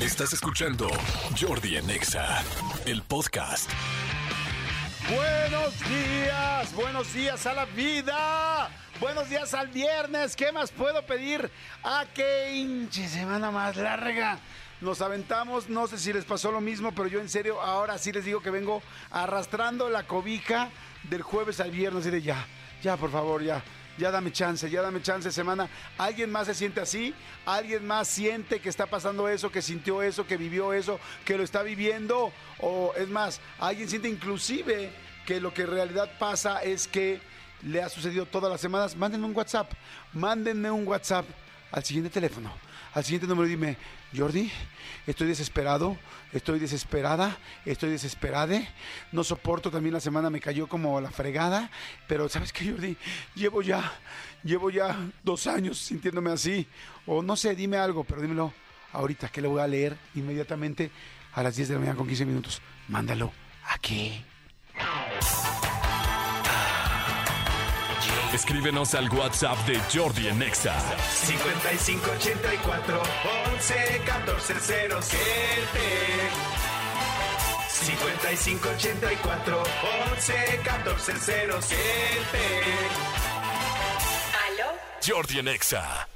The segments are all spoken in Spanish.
Estás escuchando Jordi en Exa, el podcast. Buenos días, buenos días a la vida. Buenos días al viernes. ¿Qué más puedo pedir? A que hinche semana más larga. Nos aventamos, no sé si les pasó lo mismo, pero yo en serio ahora sí les digo que vengo arrastrando la cobija del jueves al viernes y de ya, ya por favor, ya. Ya dame chance, ya dame chance semana. ¿Alguien más se siente así? ¿Alguien más siente que está pasando eso, que sintió eso, que vivió eso, que lo está viviendo? O es más, ¿alguien siente inclusive que lo que en realidad pasa es que le ha sucedido todas las semanas? Mándenme un WhatsApp, mándenme un WhatsApp al siguiente teléfono, al siguiente número dime, Jordi, estoy desesperado, estoy desesperada, estoy desesperada, no soporto, también la semana me cayó como la fregada, pero ¿sabes qué, Jordi? Llevo ya, llevo ya dos años sintiéndome así, o no sé, dime algo, pero dímelo ahorita, que le voy a leer inmediatamente a las 10 de la mañana con 15 minutos. Mándalo aquí. Escríbenos al WhatsApp de Jordi en Exa. 5584 11 14 5584 11 14 ¿Aló? Jordi en Exa.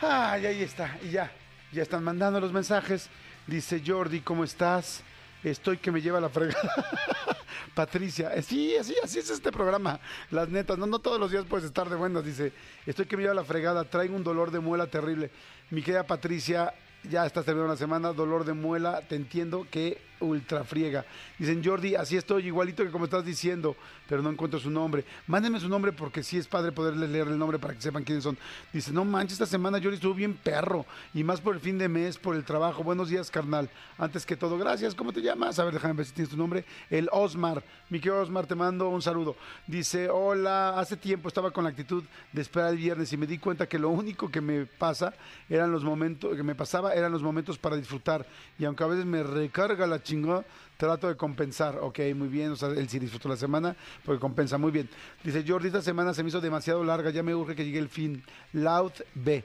Ay, ahí está, y ya, ya están mandando los mensajes. Dice Jordi, ¿cómo estás? Estoy que me lleva la fregada. Patricia, eh, sí, así, así es este programa. Las netas, no, no todos los días puedes estar de buenas. Dice, estoy que me lleva la fregada, traigo un dolor de muela terrible. Mi querida Patricia, ya estás terminando la semana, dolor de muela, te entiendo que ultra friega. Dicen, Jordi, así estoy, igualito que como estás diciendo, pero no encuentro su nombre. Mándenme su nombre porque sí es padre poderles leer el nombre para que sepan quiénes son. Dice, no manches, esta semana Jordi estuvo bien perro, y más por el fin de mes, por el trabajo. Buenos días, carnal. Antes que todo, gracias. ¿Cómo te llamas? A ver, déjame ver si tienes tu nombre. El Osmar. Mi querido Osmar, te mando un saludo. Dice, hola, hace tiempo estaba con la actitud de esperar el viernes y me di cuenta que lo único que me pasa eran los momentos, que me pasaba eran los momentos para disfrutar. Y aunque a veces me recarga la trato de compensar. Ok, muy bien. O sea, él sí disfrutó la semana porque compensa muy bien. Dice Jordi, esta semana se me hizo demasiado larga. Ya me urge que llegue el fin. Loud B.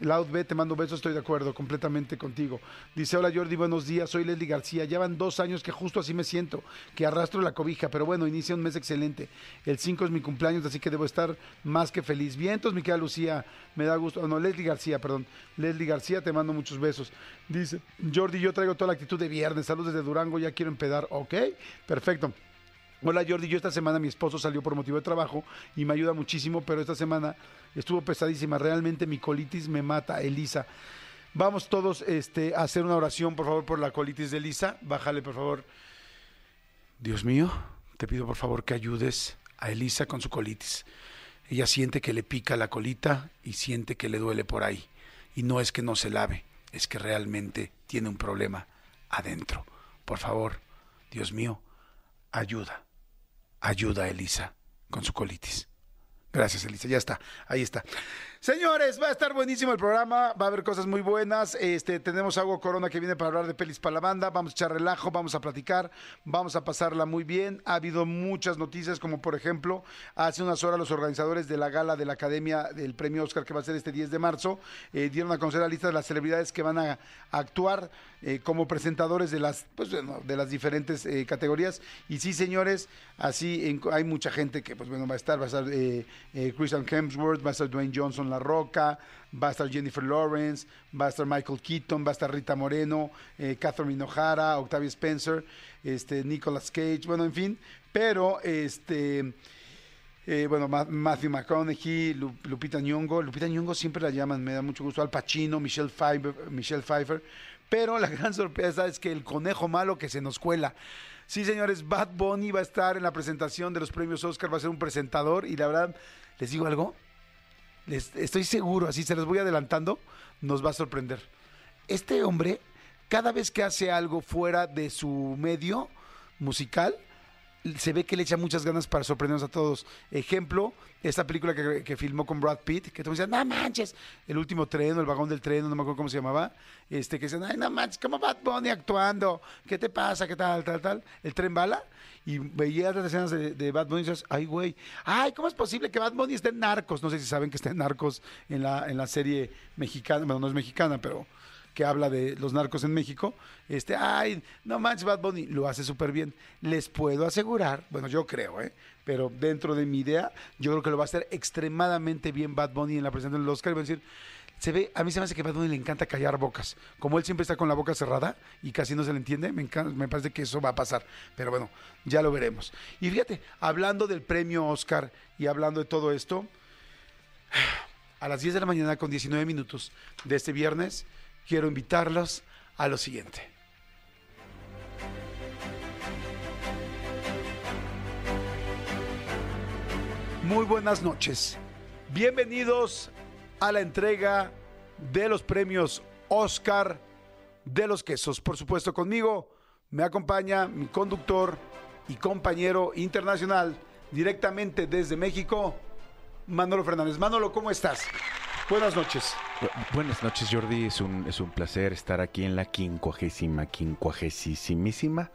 Loud B, te mando besos, estoy de acuerdo completamente contigo. Dice, hola Jordi, buenos días, soy Leslie García. Ya van dos años que justo así me siento, que arrastro la cobija, pero bueno, inicia un mes excelente. El 5 es mi cumpleaños, así que debo estar más que feliz. Vientos, mi querida Lucía, me da gusto. No, Leslie García, perdón. Leslie García, te mando muchos besos. Dice, Jordi, yo traigo toda la actitud de viernes. Saludos desde Durango, ya quiero empedar. Ok, perfecto. Hola Jordi, yo esta semana mi esposo salió por motivo de trabajo y me ayuda muchísimo, pero esta semana estuvo pesadísima. Realmente mi colitis me mata, Elisa. Vamos todos este, a hacer una oración, por favor, por la colitis de Elisa. Bájale, por favor. Dios mío, te pido por favor que ayudes a Elisa con su colitis. Ella siente que le pica la colita y siente que le duele por ahí. Y no es que no se lave, es que realmente tiene un problema adentro. Por favor, Dios mío, ayuda ayuda a Elisa con su colitis. Gracias, Elisa. Ya está. Ahí está. Señores, va a estar buenísimo el programa, va a haber cosas muy buenas. Este, tenemos algo Corona que viene para hablar de pelis para la banda, vamos a echar relajo, vamos a platicar, vamos a pasarla muy bien. Ha habido muchas noticias, como por ejemplo, hace unas horas los organizadores de la gala de la Academia del Premio Oscar que va a ser este 10 de marzo, eh, dieron a conocer la lista de las celebridades que van a, actuar eh, como presentadores de las, pues, bueno, de las diferentes eh, categorías. Y sí, señores, así hay mucha gente que pues bueno va a estar, va a estar Christian Hemsworth, va a estar Dwayne Johnson La Roca, va a estar Jennifer Lawrence, va a estar Michael Keaton, va a estar Rita Moreno, eh, Catherine O'Hara, Octavia Spencer, este, Nicolas Cage, bueno, en fin, pero este eh, bueno, Ma- Matthew McConaughey, Lu- Lupita Nyong'o, Lupita Nyong'o siempre la llaman, me da mucho gusto, Al Pacino, Michelle Pfeiffer, Michelle Pfeiffer, pero la gran sorpresa es que el conejo malo que se nos cuela. Sí, señores, Bad Bunny va a estar en la presentación de los premios Oscar, va a ser un presentador y la verdad, les digo algo, estoy seguro, así se los voy adelantando, nos va a sorprender. Este hombre, cada vez que hace algo fuera de su medio musical, se ve que le echa muchas ganas para sorprendernos a todos. Ejemplo, esta película que, filmó con Brad Pitt, que todos decían, no manches, el último tren, el vagón del tren, no me acuerdo cómo se llamaba, este, que decían, ay, no manches, como Bad Bunny actuando, ¿qué te pasa? ¿Qué tal, tal, tal? El tren bala, y veías las escenas de, Bad Bunny y dices, ay, güey, ay, ¿cómo es posible que Bad Bunny esté en Narcos? No sé si saben que está en Narcos en la, en la serie mexicana, bueno, no es mexicana, pero que habla de los narcos en México, este, ay, no manches, Bad Bunny, lo hace súper bien. Les puedo asegurar, bueno, yo creo, ¿eh? pero dentro de mi idea, yo creo que lo va a hacer extremadamente bien Bad Bunny en la presentación del Oscar y va a decir, se ve, a mí se me hace que a le encanta callar bocas. Como él siempre está con la boca cerrada y casi no se le entiende, me, encanta- me parece que eso va a pasar. Pero bueno, ya lo veremos. Y fíjate, hablando del premio Oscar y hablando de todo esto, a las 10 de la mañana con 19 minutos de este viernes, quiero invitarlos a lo siguiente. Muy buenas noches. Bienvenidos a la entrega de los premios Oscar de los quesos. Por supuesto, conmigo me acompaña mi conductor y compañero internacional directamente desde México, Manolo Fernández. Manolo, ¿cómo estás? Buenas noches. Bu- Buenas noches, Jordi. Es un, es un placer estar aquí en la quincuagésima, quincuagésimísima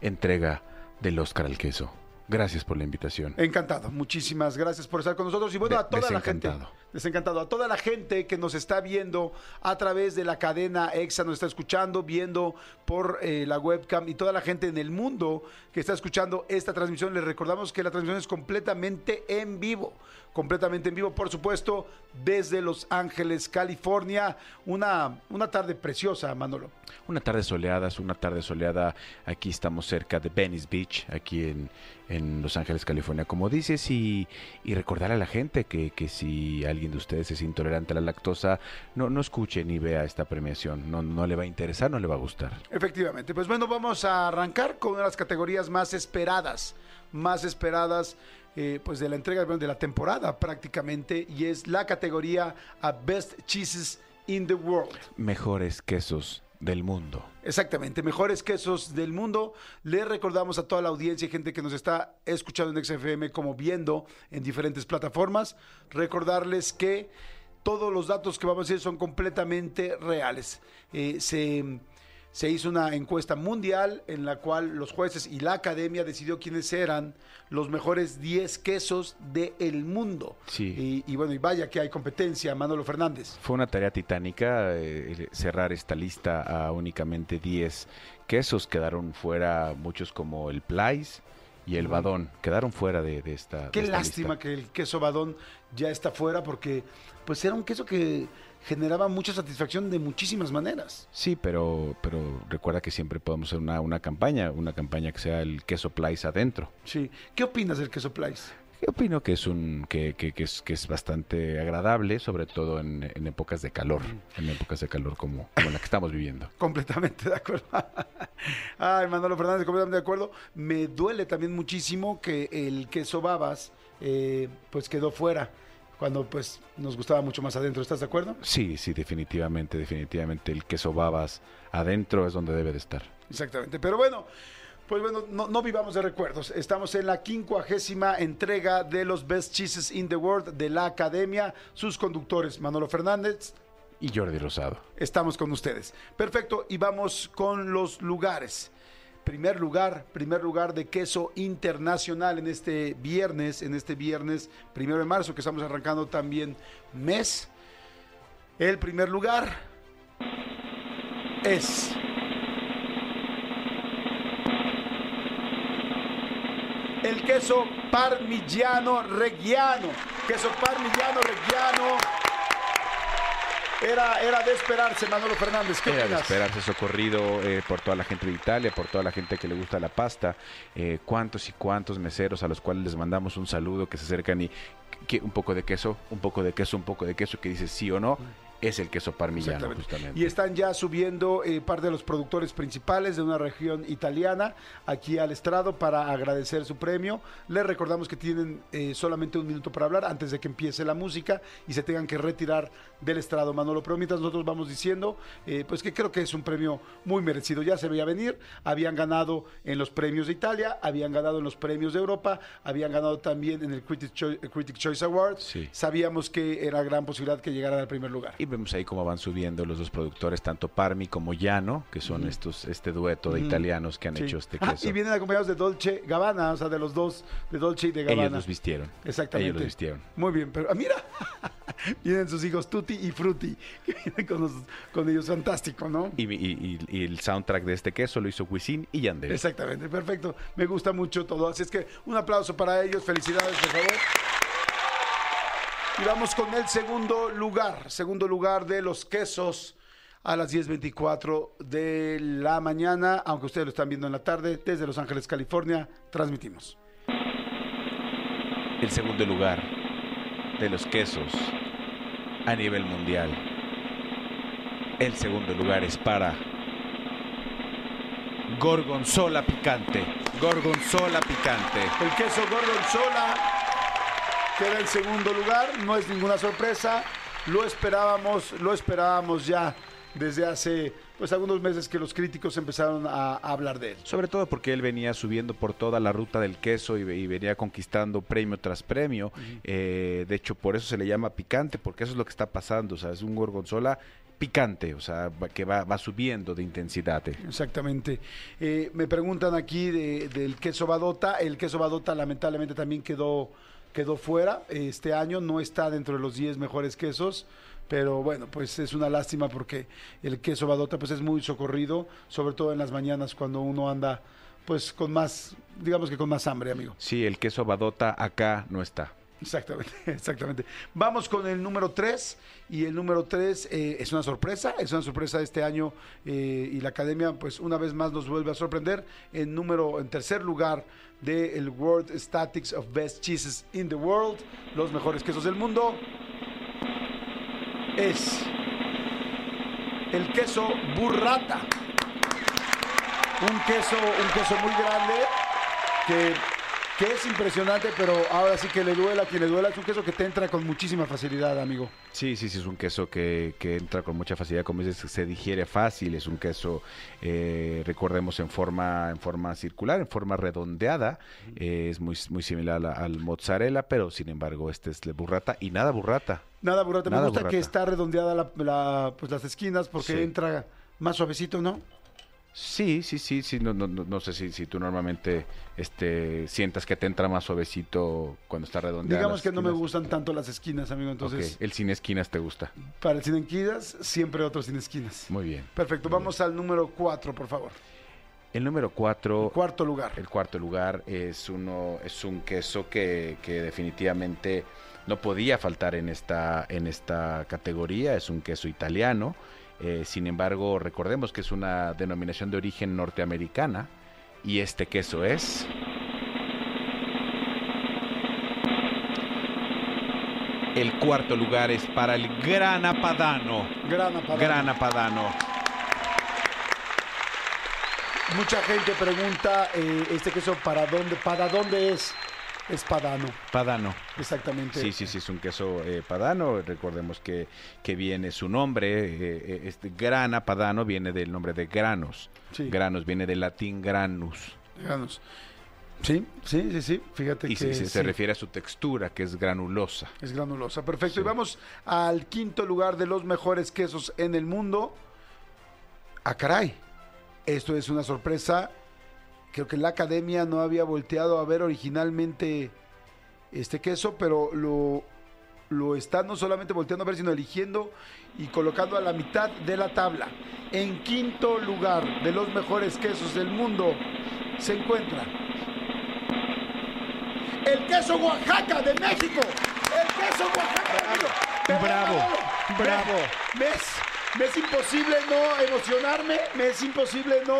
entrega del Oscar al queso. Gracias por la invitación. Encantado. Muchísimas gracias por estar con nosotros. Y bueno, De- a toda la gente. desencantado. Desencantado. A toda la gente que nos está viendo a través de la cadena EXA, nos está escuchando, viendo por eh, la webcam y toda la gente en el mundo que está escuchando esta transmisión. Les recordamos que la transmisión es completamente en vivo. Completamente en vivo, por supuesto, desde Los Ángeles, California. Una, una tarde preciosa, Manolo. Una tarde soleada, es una tarde soleada. Aquí estamos cerca de Venice Beach, aquí en, en Los Ángeles, California, como dices. Y, y recordar a la gente que, que si alguien de ustedes es intolerante a la lactosa, no, no escuche ni vea esta premiación. No, no le va a interesar, no le va a gustar. Efectivamente. Pues bueno, vamos a arrancar con una de las categorías más esperadas, más esperadas eh, pues de la entrega de la temporada prácticamente, y es la categoría a Best Cheeses in the World. Mejores quesos del mundo. Exactamente, mejores quesos del mundo. Le recordamos a toda la audiencia y gente que nos está escuchando en XFM como viendo en diferentes plataformas, recordarles que todos los datos que vamos a decir son completamente reales. Eh, se, se hizo una encuesta mundial en la cual los jueces y la academia decidió quiénes eran los mejores 10 quesos del mundo. Sí. Y, y bueno, y vaya que hay competencia, Manolo Fernández. Fue una tarea titánica eh, cerrar esta lista a únicamente 10 quesos. Quedaron fuera muchos como el Plais y el Badón. Quedaron fuera de, de esta. Qué de esta lástima lista. que el queso badón ya está fuera porque pues era un queso que generaba mucha satisfacción de muchísimas maneras. Sí, pero, pero recuerda que siempre podemos hacer una, una campaña, una campaña que sea el queso Plais adentro. Sí. ¿Qué opinas del queso Plais? Yo opino que es un que, que- que es, que es bastante agradable, sobre todo en, en épocas de calor, en épocas de calor como, como la que estamos viviendo. Completamente de acuerdo. Ay, Manolo Fernández, completamente de acuerdo. Me duele también muchísimo que el queso babas eh, pues quedó fuera cuando pues nos gustaba mucho más adentro. ¿Estás de acuerdo? Sí, sí, definitivamente, definitivamente el queso babas adentro es donde debe de estar. Exactamente. Pero bueno, pues bueno, no, no vivamos de recuerdos. Estamos en la quincuagésima entrega de los Best Cheeses in the World de la Academia. Sus conductores, Manolo Fernández, Y Jordi Rosado. estamos con ustedes. Perfecto, y vamos con los lugares. Primer lugar, primer lugar de queso internacional en este viernes, en este viernes primero de marzo, que estamos arrancando también mes. El primer lugar es el queso parmigiano reggiano. Queso parmigiano reggiano. Era, era de esperarse, Manolo Fernández. ¿Qué Era de esperarse socorrido eh, por toda la gente de Italia, por toda la gente que le gusta la pasta, eh, cuántos y cuántos meseros a los cuales les mandamos un saludo que se acercan y que un poco de queso, un poco de queso, un poco de queso que dice sí o no, es el queso parmigiano justamente. Y están ya subiendo eh, parte de los productores principales de una región italiana aquí al estrado para agradecer su premio. Les recordamos que tienen eh, solamente un minuto para hablar antes de que empiece la música y se tengan que retirar del estrado, Manolo. Pero mientras nosotros vamos diciendo, eh, pues que creo que es un premio muy merecido. Ya se veía venir, habían ganado en los premios de Italia, habían ganado en los premios de Europa, habían ganado también en el Critic Choi- Critic Choice Awards. Sí. Sabíamos que era gran posibilidad que llegaran al primer lugar. Y vemos ahí cómo van subiendo los dos productores, tanto Parmi como Llano, que son estos este dueto de italianos que han Sí. hecho este Ah, queso. y vienen acompañados de Dolce Gabbana, o sea, de los dos, de Dolce y de Gabbana. Ellos los vistieron. Exactamente. Ellos los vistieron. Muy bien, pero ah, mira, Vienen sus hijos Tutti y Frutti, que vienen con, los- con ellos, fantástico, ¿no? Y, y- y- y el soundtrack de este queso lo hizo Wisin y Yandel. Exactamente, perfecto. Me gusta mucho todo. Así es que un aplauso para ellos. Felicidades, por favor. Y vamos con el segundo lugar. Segundo lugar de los quesos a las 10.24 de la mañana. Aunque ustedes lo están viendo en la tarde, desde Los Ángeles, California, transmitimos. El segundo lugar de los quesos a nivel mundial. El segundo lugar es para Gorgonzola picante. Gorgonzola picante. El queso gorgonzola queda en segundo lugar. No es ninguna sorpresa. Lo esperábamos, lo esperábamos ya desde hace pues algunos meses que los críticos empezaron a, a hablar de él. Sobre todo porque él venía subiendo por toda la ruta del queso y, ve- y venía conquistando premio tras premio. Eh, de hecho, por eso se le llama picante, porque eso es lo que está pasando. O sea, es un gorgonzola picante, o sea, que va, va subiendo de intensidad. eh. Exactamente. Eh, me preguntan aquí de- del queso Badota. El queso Badota lamentablemente también quedó, quedó fuera. Este año no está dentro de los 10 mejores quesos. Pero bueno, pues es una lástima porque el queso Badota pues es muy socorrido, sobre todo en las mañanas cuando uno anda pues con más, digamos que con más hambre, amigo. Sí, el queso badota acá no está. Exactamente, exactamente. Vamos con el número 3 y el número 3 es una sorpresa, es una sorpresa de este año eh, y la academia pues una vez más nos vuelve a sorprender en número en tercer lugar del World Statics of Best Cheeses in the World, los mejores quesos del mundo es el queso burrata. Un queso, un queso muy grande que, que es impresionante, pero ahora sí que le duela a quien le duela. Es un queso que te entra con muchísima facilidad, amigo. Sí, sí, sí, es un queso que, que entra con mucha facilidad, como dices, se digiere fácil, es un queso, eh, recordemos, en forma, en forma circular, en forma redondeada, eh, es muy, muy similar la- al mozzarella, pero sin embargo este es de burrata y nada burrata. Nada, burrata. Me Nada gusta burrata. que está redondeada la, la- pues las esquinas porque Sí. entra más suavecito, ¿no? Sí, sí, sí, sí, no, no, no, no sé si, si tú normalmente este, sientas que te entra más suavecito cuando está redondeada. Digamos que no me gustan tanto las esquinas, amigo. Entonces, el sin esquinas te gusta. para el sin esquinas, siempre otro sin esquinas. Muy bien. Perfecto, vamos al número 4, por favor. El número cuatro, Cuarto lugar. El cuarto lugar es uno, es un queso que, que definitivamente no podía faltar en esta, en esta categoría. Es un queso italiano. Eh, sin embargo, recordemos que es una denominación de origen norteamericana. Y este queso es. El cuarto lugar es para el Grana Padano. Grana Padano. Grana Padano. Mucha gente pregunta eh, este queso para dónde, para dónde es. Es padano, Padano. exactamente. Sí, sí, sí, es un queso eh, padano. Recordemos que, que viene su nombre, eh, eh, este grana padano viene del nombre de granos. Sí. Granos viene del latín granus. Díganos. Sí, sí, sí, sí. Fíjate Y que se, se- refiere a su textura, que es granulosa. es granulosa. Perfecto. Sí. Y vamos al quinto lugar de los mejores quesos en el mundo. Ah, caray. Esto es una sorpresa. Creo que la academia no había volteado a ver originalmente este queso, pero lo, lo está no solamente volteando a ver, sino eligiendo y colocando a la mitad de la tabla. En quinto lugar de los mejores quesos del mundo se encuentra el queso Oaxaca de México. El queso Oaxaca. Pero, Bravo, bravo. Me, me es, me es imposible no emocionarme, me es imposible no...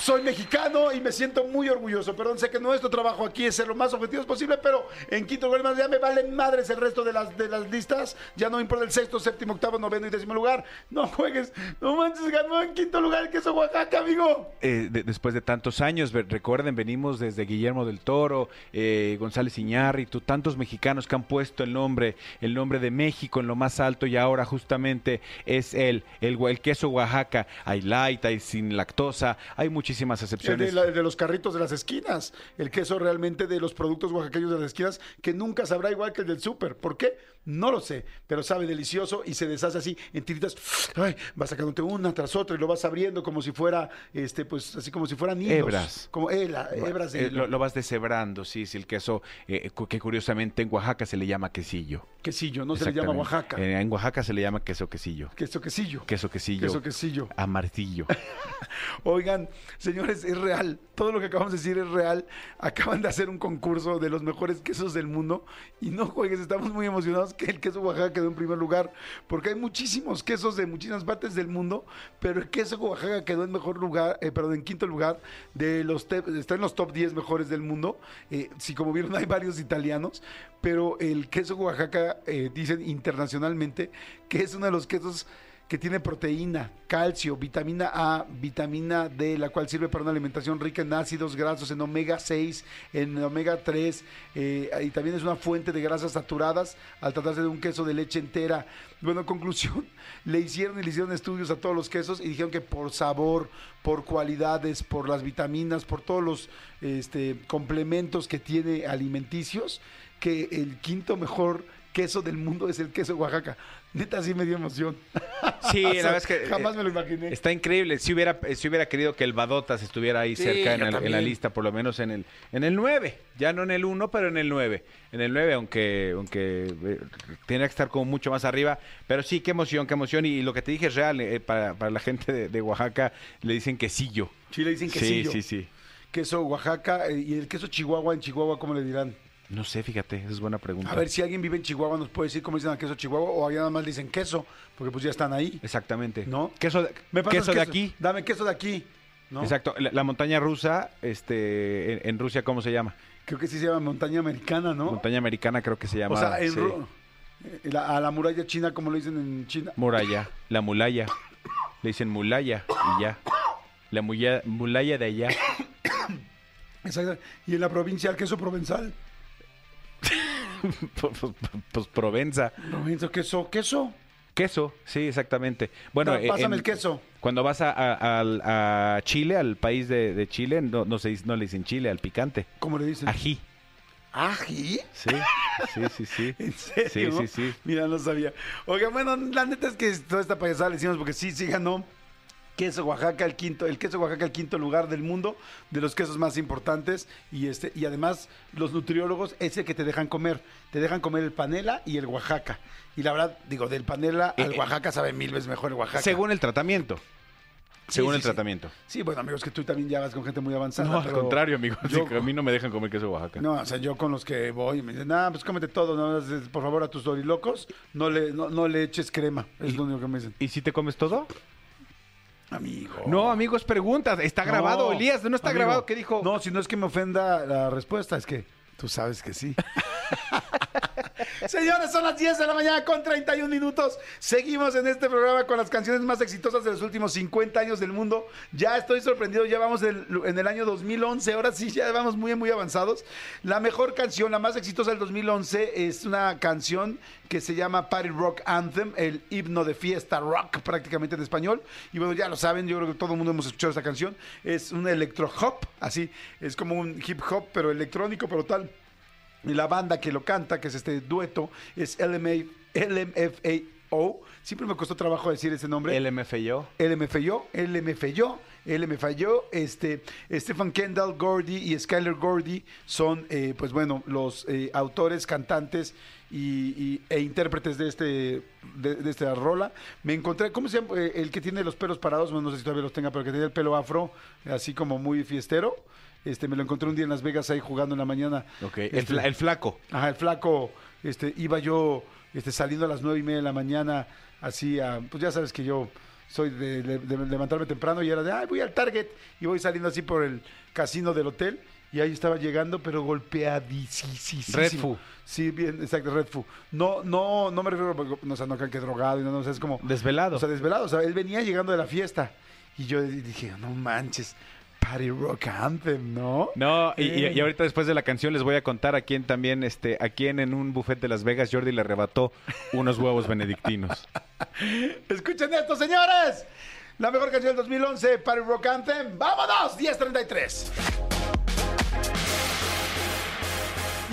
Soy mexicano y me siento muy orgulloso. Perdón, sé que nuestro trabajo aquí es ser lo más objetivos posible, pero en quinto lugar ya me valen madres el resto de las, de las listas. Ya no importa el sexto, séptimo, octavo, noveno y décimo lugar. No juegues, no manches, ganó en quinto lugar el queso Oaxaca, amigo. Eh, de- después de tantos años, recuerden, venimos desde Guillermo del Toro, eh, González Iñárritu, tantos mexicanos que han puesto el nombre, el nombre de México en lo más alto y ahora justamente es el, el, queso Oaxaca. Hay light, hay sin lactosa, hay muchísimas El excepciones. de, la- el de los carritos de las esquinas, el queso realmente de los productos oaxaqueños de las esquinas, que nunca sabrá igual que el del súper. ¿Por qué? No lo sé, pero sabe delicioso y se deshace así en tiritas. Ay, vas sacándote una tras otra y lo vas abriendo como si fuera, este, pues así como si fueran hilos. Hebras. Como eh, la- hebras de Eh, lo, lo vas deshebrando, sí, sí, el queso, eh, que curiosamente en Oaxaca se le llama quesillo. quesillo, no se le llama. Oaxaca. En, en Oaxaca se le llama queso quesillo. Queso quesillo. Queso quesillo. Queso quesillo. Amarillo. Oigan, señores, es real. Todo lo que acabamos de decir es real. Acaban de hacer un concurso de los mejores quesos del mundo. Y no juegues, estamos muy emocionados que el queso Oaxaca quedó en primer lugar. Porque hay muchísimos quesos de muchísimas partes del mundo. Pero el queso Oaxaca quedó en mejor lugar, eh, perdón, en quinto lugar. de los Está en los top 10 mejores del mundo. Eh, si como vieron, hay varios italianos. Pero el queso Oaxaca, eh, dicen internacionalmente, que es uno de los quesos que tiene proteína, calcio, vitamina A, vitamina D, la cual sirve para una alimentación rica en ácidos grasos, en omega 6, en omega 3, eh, y también es una fuente de grasas saturadas al tratarse de un queso de leche entera. Bueno, conclusión, le hicieron y le hicieron estudios a todos los quesos y dijeron que por sabor, por cualidades, por las vitaminas, por todos los este, complementos que tiene alimenticios, que el quinto mejor queso del mundo es el queso Oaxaca. Neta, sí me dio emoción. Sí, O la verdad es que Jamás eh, me lo imaginé. Está increíble. Si hubiera, eh, si hubiera querido que el Badotas estuviera ahí Sí, cerca en, el- en la lista, por lo menos en el, en el 9. Ya no en el 1, pero en el 9. En el 9, aunque, aunque eh, tiene que estar como mucho más arriba. Pero sí, qué emoción, qué emoción. Y, lo que te dije es real. eh, para, para la gente de, de Oaxaca le dicen quesillo. Sí, le dicen Sí, quesillo. sí, sí. Queso Oaxaca eh, y el queso Chihuahua en Chihuahua, ¿cómo le dirán? No sé, fíjate, esa es buena pregunta. A ver si alguien vive en Chihuahua nos puede decir cómo dicen al queso Chihuahua o allá nada más le dicen queso, porque pues ya están ahí. Exactamente. ¿No? Queso, de- ¿Me queso de aquí. Dame queso de aquí. ¿no? Exacto. La, la montaña rusa, este, en, en Rusia, ¿cómo se llama? Creo que sí se llama montaña americana, ¿no? Montaña americana creo que se llama. o sea, en sí. Eh, la- a la muralla china, como le dicen en China. Muralla, la mulaya. Le dicen mulaya y ya. La muya- mulaya de allá. Exacto. Y en la provincia, el queso provenzal. pues, pues- pues Provenza. Provenza, queso, queso. Queso, sí, exactamente. Bueno, pásame en- el queso. Cuando vas a, a- al- a Chile, al país de, de Chile, no, no, se, dice- no le dicen Chile, al picante. ¿Cómo le dicen? Ají. ¿Ají? Sí, sí, sí, sí. ¿En serio? Sí, sí, sí. Mira, no sabía. Oiga, bueno, la neta es que toda esta payasada le hicimos porque sí, sí ganó. Queso Oaxaca, el quinto, el queso Oaxaca, el quinto lugar del mundo, de los quesos más importantes. Y este, y además, los nutriólogos, ese que te dejan comer. Te dejan comer el panela y el Oaxaca. Y la verdad, digo, del panela al Eh, eh. Oaxaca sabe mil veces mejor el Oaxaca. Según el tratamiento. Según sí, el sí. tratamiento. Sí, bueno, amigos, que tú también ya vas con gente muy avanzada. No, al contrario, amigo. yo- Sí, a mí no me dejan comer queso Oaxaca. No, o sea, yo con los que voy me dicen, ah, pues cómete todo, ¿no? por favor a tus dorilocos, no le, no, no le eches crema, es lo único que me dicen. ¿Y si te comes todo? Amigo. No, amigos, pregunta. Está grabado, Elías. No está amigo. grabado. ¿Qué dijo? No, si no es que me ofenda la respuesta, es que tú sabes que sí. Señores, son las 10 de la mañana con 31 minutos. Seguimos en este programa con las canciones más exitosas de los últimos 50 años del mundo. Ya estoy sorprendido, ya vamos en el año 2011, ahora sí, ya vamos muy, muy avanzados. La mejor canción, la más exitosa del 2011, es una canción que se llama Party Rock Anthem, el himno de fiesta rock prácticamente en español. Y bueno, ya lo saben, yo creo que todo el mundo hemos escuchado esta canción. Es un electro hop, así, es como un hip hop, pero electrónico, pero tal. Y la banda que lo canta, que es este dueto, es LMA, LMFAO. Siempre me costó trabajo decir ese nombre. LMFAO. LMFAO, LMFAO, LMFAO, este, Stephen Kendall, Gordy y Skyler Gordy son, eh, pues bueno, los eh, autores, cantantes y, y- e intérpretes de este de, de esta rola. Me encontré, ¿cómo se llama? Eh, el que tiene los pelos parados, no sé si todavía los tenga, pero que tiene el pelo afro, así como muy fiestero. Este, me lo encontré un día en Las Vegas ahí jugando en la mañana. Ok. El, Este, fla- el flaco. Ajá, el flaco, este, iba yo este, saliendo a las nueve y media de la mañana, así, a, pues ya sabes que yo soy de, de- de levantarme temprano y era de, ay, voy al Target, y voy saliendo así por el casino del hotel, y ahí estaba llegando, pero golpeadísimo. Red Fu. Sí, bien, exacto, Red Fu. No, no, no me refiero, no, o sea, no que drogado, y no, no, o sea, es como... Desvelado. O sea, desvelado, o sea, él venía llegando de la fiesta, y yo dije, no manches, Party Rock Anthem, ¿no? No, y, Eh. y ahorita después de la canción les voy a contar a quién también, este, a quién en un buffet de Las Vegas Jordi le arrebató unos huevos benedictinos. Escuchen esto, señores. La mejor canción del 2011, Party Rock Anthem. ¡Vámonos! 10.33.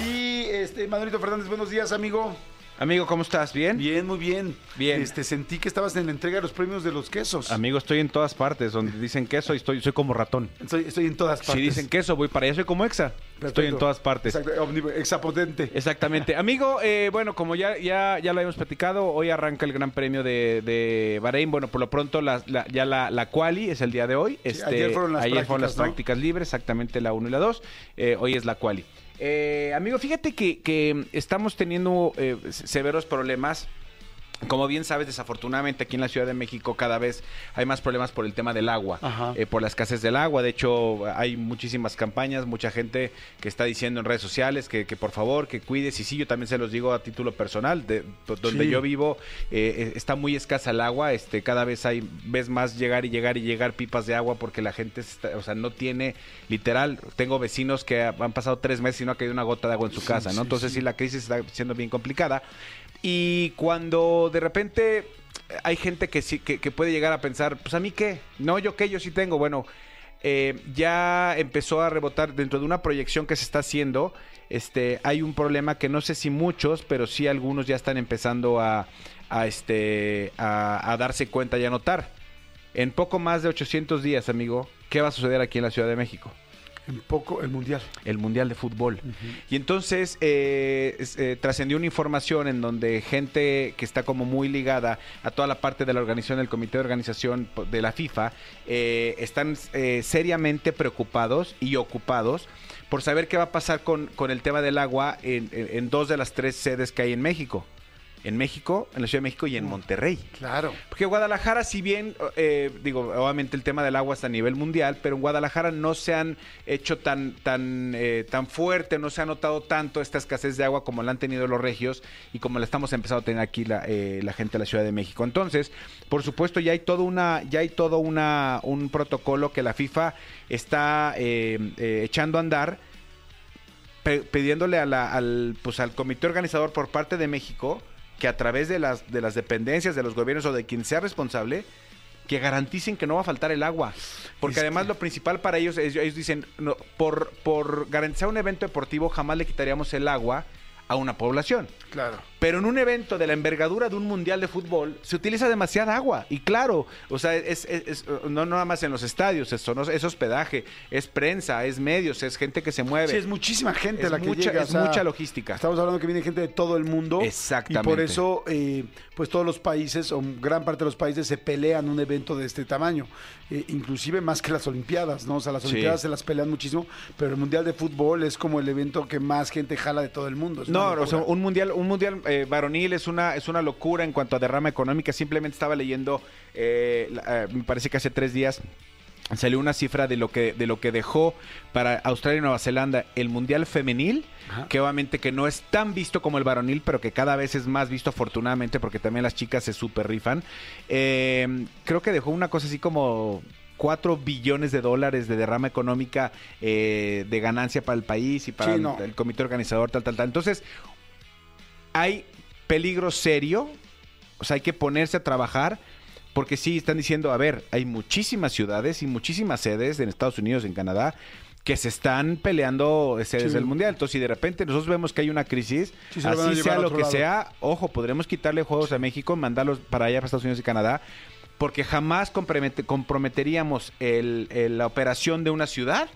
Y este, Manuelito Fernández, buenos días, amigo. Amigo, ¿cómo estás? ¿Bien? Bien, muy bien. Bien. Este, sentí que estabas en la entrega de los premios de los quesos. Amigo, estoy en todas partes. Donde dicen queso y estoy, soy como ratón. Estoy, estoy en todas partes. Si dicen queso, voy para allá. Soy como exa. Perfecto. Estoy en todas partes. Exacto, exapotente. Exactamente. Amigo, eh, bueno, como ya, ya, ya lo habíamos platicado, hoy arranca el Gran Premio de, de Bahrein. Bueno, por lo pronto la- la- ya la, la quali es el día de hoy. Este, ayer fueron las ayer fueron las prácticas, ¿no? prácticas libres, exactamente la 1 y la 2. hoy es la quali. Eh, amigo, fíjate que, que estamos teniendo eh, severos problemas. Como bien sabes, desafortunadamente aquí en la Ciudad de México cada vez hay más problemas por el tema del agua, eh, por la escasez del agua. De hecho, hay muchísimas campañas, mucha gente que está diciendo en redes sociales que, que por favor, que cuides. Y sí, yo también se los digo a título personal, de do- donde Sí. yo vivo eh, eh, está muy escasa el agua. Este, cada vez hay, ves más llegar y llegar y llegar pipas de agua porque la gente, está- o sea, no tiene, literal, tengo vecinos que han pasado tres meses y no ha caído una gota de agua en su casa, ¿no? sí, Entonces sí. sí, la crisis está siendo bien complicada. Y cuando de repente hay gente que sí, que, puede llegar a pensar, pues a mí qué, no, yo qué, yo sí tengo. Bueno, eh, ya empezó a rebotar dentro de una proyección que se está haciendo. Este, hay un problema que no sé si muchos, pero sí algunos ya están empezando a, a, este, a, a darse cuenta y a notar. En poco más de 800 días, amigo, ¿qué va a suceder aquí en la Ciudad de México? Un poco el mundial. el Mundial de Fútbol. Y entonces eh, eh, trascendió una información en donde gente que está como muy ligada a toda la parte de la organización del comité de organización de la FIFA eh, están eh, seriamente preocupados y ocupados por saber qué va a pasar con, con el tema del agua en, en- en dos de las tres sedes que hay en México. En México, en la Ciudad de México y en Monterrey. Claro. Porque Guadalajara, si bien, eh, digo, obviamente el tema del agua está a nivel mundial, pero en Guadalajara no se han hecho tan, tan, eh, tan fuerte, no se ha notado tanto esta escasez de agua como la han tenido los regios y como la estamos empezando a tener aquí la, eh, la gente de la Ciudad de México. Entonces, por supuesto, ya hay todo una, ya hay todo una, un protocolo que la FIFA está eh, eh, echando a andar pidiéndole a la- al, pues, al comité organizador por parte de México que a través de las, de las dependencias, de los gobiernos o de quien sea responsable, que garanticen que no va a faltar el agua. Porque Es además que- lo principal para ellos es, ellos dicen, no, por, por garantizar un evento deportivo jamás le quitaríamos el agua a una población. Claro. Pero en un evento de la envergadura de un mundial de fútbol se utiliza demasiada agua. Y claro, o sea, es, es- es- no nada más en los estadios, es, no- es hospedaje, es prensa, es medios, es gente que se mueve. Sí, es muchísima gente Es la que mucha- llega. es mucha logística. Estamos hablando que viene gente de todo el mundo. Exactamente. Y por eso, eh, pues todos los países, o gran parte de los países, se pelean un evento de este tamaño. Eh, inclusive más que las Olimpiadas, ¿no? O sea, las Sí. Olimpiadas se las pelean muchísimo, pero el Mundial de Fútbol es como el evento que más gente jala de todo el mundo. No, o sea, un mundial, un mundial eh, varonil es una, es una locura en cuanto a derrama económica. Simplemente estaba leyendo, eh, eh, me parece que hace tres días salió una cifra de lo que, de lo que dejó para Australia y Nueva Zelanda el mundial femenil, Ajá. que obviamente que no es tan visto como el varonil, pero que cada vez es más visto afortunadamente porque también las chicas se super rifan. Eh, creo que dejó una cosa así como 4 billones de dólares de derrama económica eh, de ganancia para el país y para Sí, el- el comité organizador, tal, tal, tal. Entonces, hay peligro serio, o sea, hay que ponerse a trabajar, porque sí, están diciendo, a ver, hay muchísimas ciudades y muchísimas sedes en Estados Unidos, en Canadá, que se están peleando sedes Sí. del Mundial. Entonces, si de repente nosotros vemos que hay una crisis, Sí, se así sea lo que lado. sea, ojo, podremos quitarle juegos a México, mandarlos para allá, para Estados Unidos y Canadá, porque jamás compromete- comprometeríamos el- el- la operación de una ciudad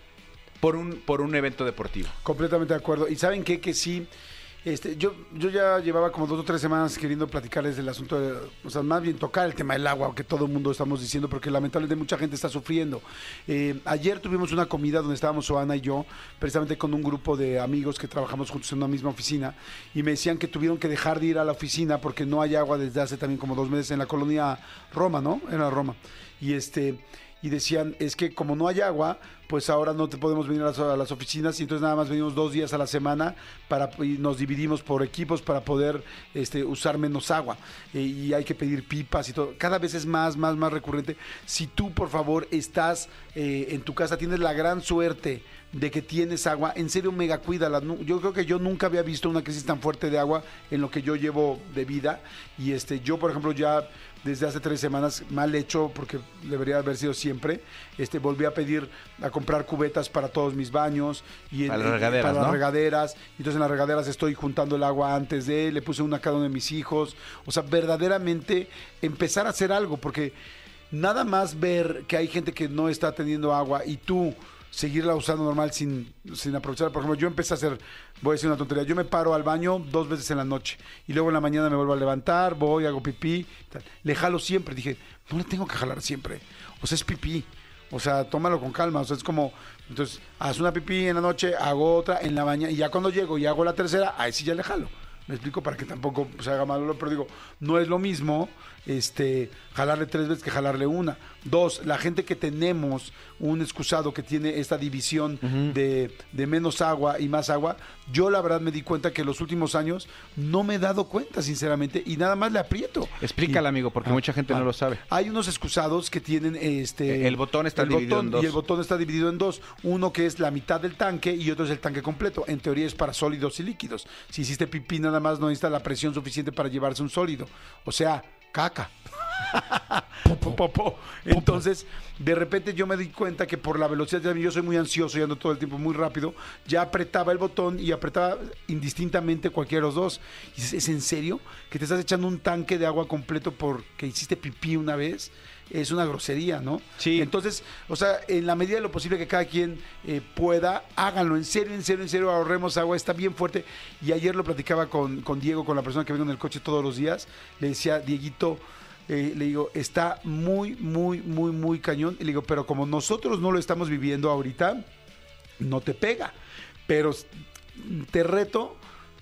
por un, por un evento deportivo. Completamente de acuerdo. Y saben qué? que sí, este, yo, yo ya llevaba como dos o tres semanas queriendo platicarles del asunto, de, o sea, más bien tocar el tema del agua, que todo el mundo estamos diciendo, porque lamentablemente mucha gente está sufriendo. Eh, ayer tuvimos una comida donde estábamos Joana y yo, precisamente con un grupo de amigos que trabajamos juntos en una misma oficina, y me decían que tuvieron que dejar de ir a la oficina porque no hay agua desde hace también como dos meses en la colonia Roma, ¿no? Era Roma. Y este y decían, es que como no hay agua, pues ahora no te podemos venir a las, oficinas y entonces nada más venimos dos días a la semana para, y nos dividimos por equipos para poder este, usar menos agua Eh, y hay que pedir pipas y todo. Cada vez es más, más, más recurrente. Si tú, por favor, estás eh, en tu casa, tienes la gran suerte de que tienes agua, en serio mega cuídala. Yo creo que yo nunca había visto una crisis tan fuerte de agua en lo que yo llevo de vida y este yo por ejemplo ya desde hace tres semanas, mal hecho porque debería haber sido siempre. Este, volví a pedir a comprar cubetas para todos mis baños y Para en- las regaderas, para las regaderas. Entonces en las regaderas estoy juntando el agua antes de, le puse una a cada uno de mis hijos. O sea, verdaderamente empezar a hacer algo porque nada más ver que hay gente que no está teniendo agua y tú seguirla usando normal sin, sin aprovechar. Por ejemplo, yo empecé a hacer, voy a decir una tontería, yo me paro al baño dos veces en la noche y luego en la mañana me vuelvo a levantar, voy, hago pipí, tal. le jalo siempre. Dije, no le tengo que jalar siempre. O sea, es pipí. O sea, tómalo con calma. O sea, es como, entonces, haz una pipí en la noche, hago otra en la mañana y ya cuando llego y hago la tercera, ahí sí ya le jalo. Me explico para que tampoco se haga malo, pero digo, no es lo mismo este jalarle tres veces que jalarle una. Dos, la gente que tenemos un excusado que tiene esta división de, de menos agua y más agua, yo la verdad me di cuenta que en los últimos años no me he dado cuenta, sinceramente, y nada más le aprieto. Explícala, Y- amigo, porque Ah, mucha gente no ah. lo sabe. Hay unos excusados que tienen este El botón está dividido en dos. Y el botón está dividido en dos. Uno que es la mitad del tanque y otro es el tanque completo. En teoría es para sólidos y líquidos. Si hiciste pipí nada más no necesita la presión suficiente para llevarse un sólido. O sea, caca. Entonces, de repente yo me di cuenta que por la velocidad, ya yo soy muy ansioso y ando todo el tiempo muy rápido, ya apretaba el botón y apretaba indistintamente cualquiera de los dos. Dices, ¿es en serio? Que te estás echando un tanque de agua completo porque hiciste pipí una vez. Es una grosería, ¿no? Sí. Entonces, o sea, en la medida de lo posible que cada quien eh, pueda, háganlo. En serio, en serio, en serio, ahorremos agua. Está bien fuerte. Y ayer lo platicaba con, con Diego, con la persona que vengo en el coche todos los días. Le decía, Dieguito, eh, le digo, está muy, muy, muy, muy cañón. Y le digo, pero como nosotros no lo estamos viviendo ahorita, no te pega. Pero te reto,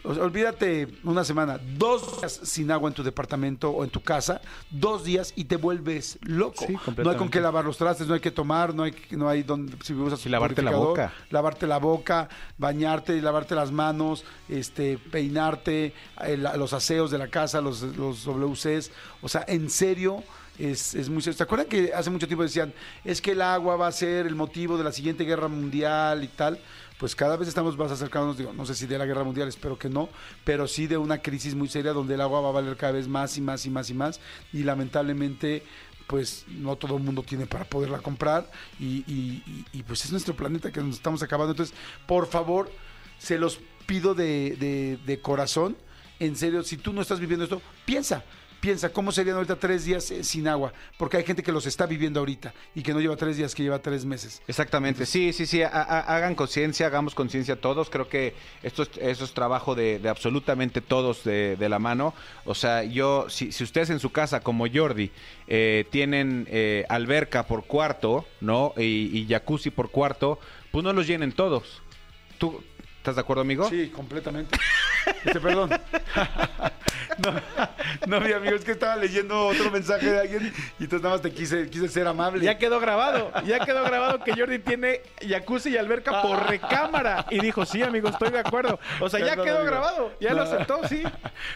o sea, olvídate una semana, dos días sin agua en tu departamento o en tu casa, dos días y te vuelves loco. Sí, no hay con qué lavar los trastes, no hay que tomar, no hay, no hay donde si usas Sí, lavarte la boca. lavarte la boca, bañarte, lavarte las manos, este, peinarte, eh, los aseos de la casa, los, los WCs. O sea, en serio, es, es muy serio. ¿Se acuerdan que hace mucho tiempo decían, es que el agua va a ser el motivo de la siguiente guerra mundial y tal? Pues cada vez estamos más acercándonos, digo, no sé si de la guerra mundial, espero que no, pero sí de una crisis muy seria donde el agua va a valer cada vez más y más y más y más. Y lamentablemente pues no todo el mundo tiene para poderla comprar y, y- y- y, pues es nuestro planeta que nos estamos acabando. Entonces, por favor, se los pido de, de- de corazón, en serio, si tú no estás viviendo esto, piensa, piensa cómo serían ahorita tres días eh, sin agua, porque hay gente que los está viviendo ahorita y que no lleva tres días, que lleva tres meses. Exactamente, sí, sí, sí, ha- ha- hagan conciencia, hagamos conciencia todos, creo que esto es, esto es trabajo de, de absolutamente todos de, de la mano, o sea, yo, si, si ustedes en su casa, como Jordi, eh, tienen eh, alberca por cuarto, ¿no? Y, y jacuzzi por cuarto, pues no los llenen todos. ¿Tú estás de acuerdo, amigo? Sí, completamente. Este, perdón. No, no, mi amigo, es que estaba leyendo otro mensaje de alguien y entonces nada más te quise, quise ser amable. Ya quedó grabado, ya quedó grabado que Jordi tiene jacuzzi y alberca por recámara. Y dijo, sí, amigo, estoy de acuerdo. O sea, ya Perdón, quedó amigo. grabado, ya lo aceptó, sí.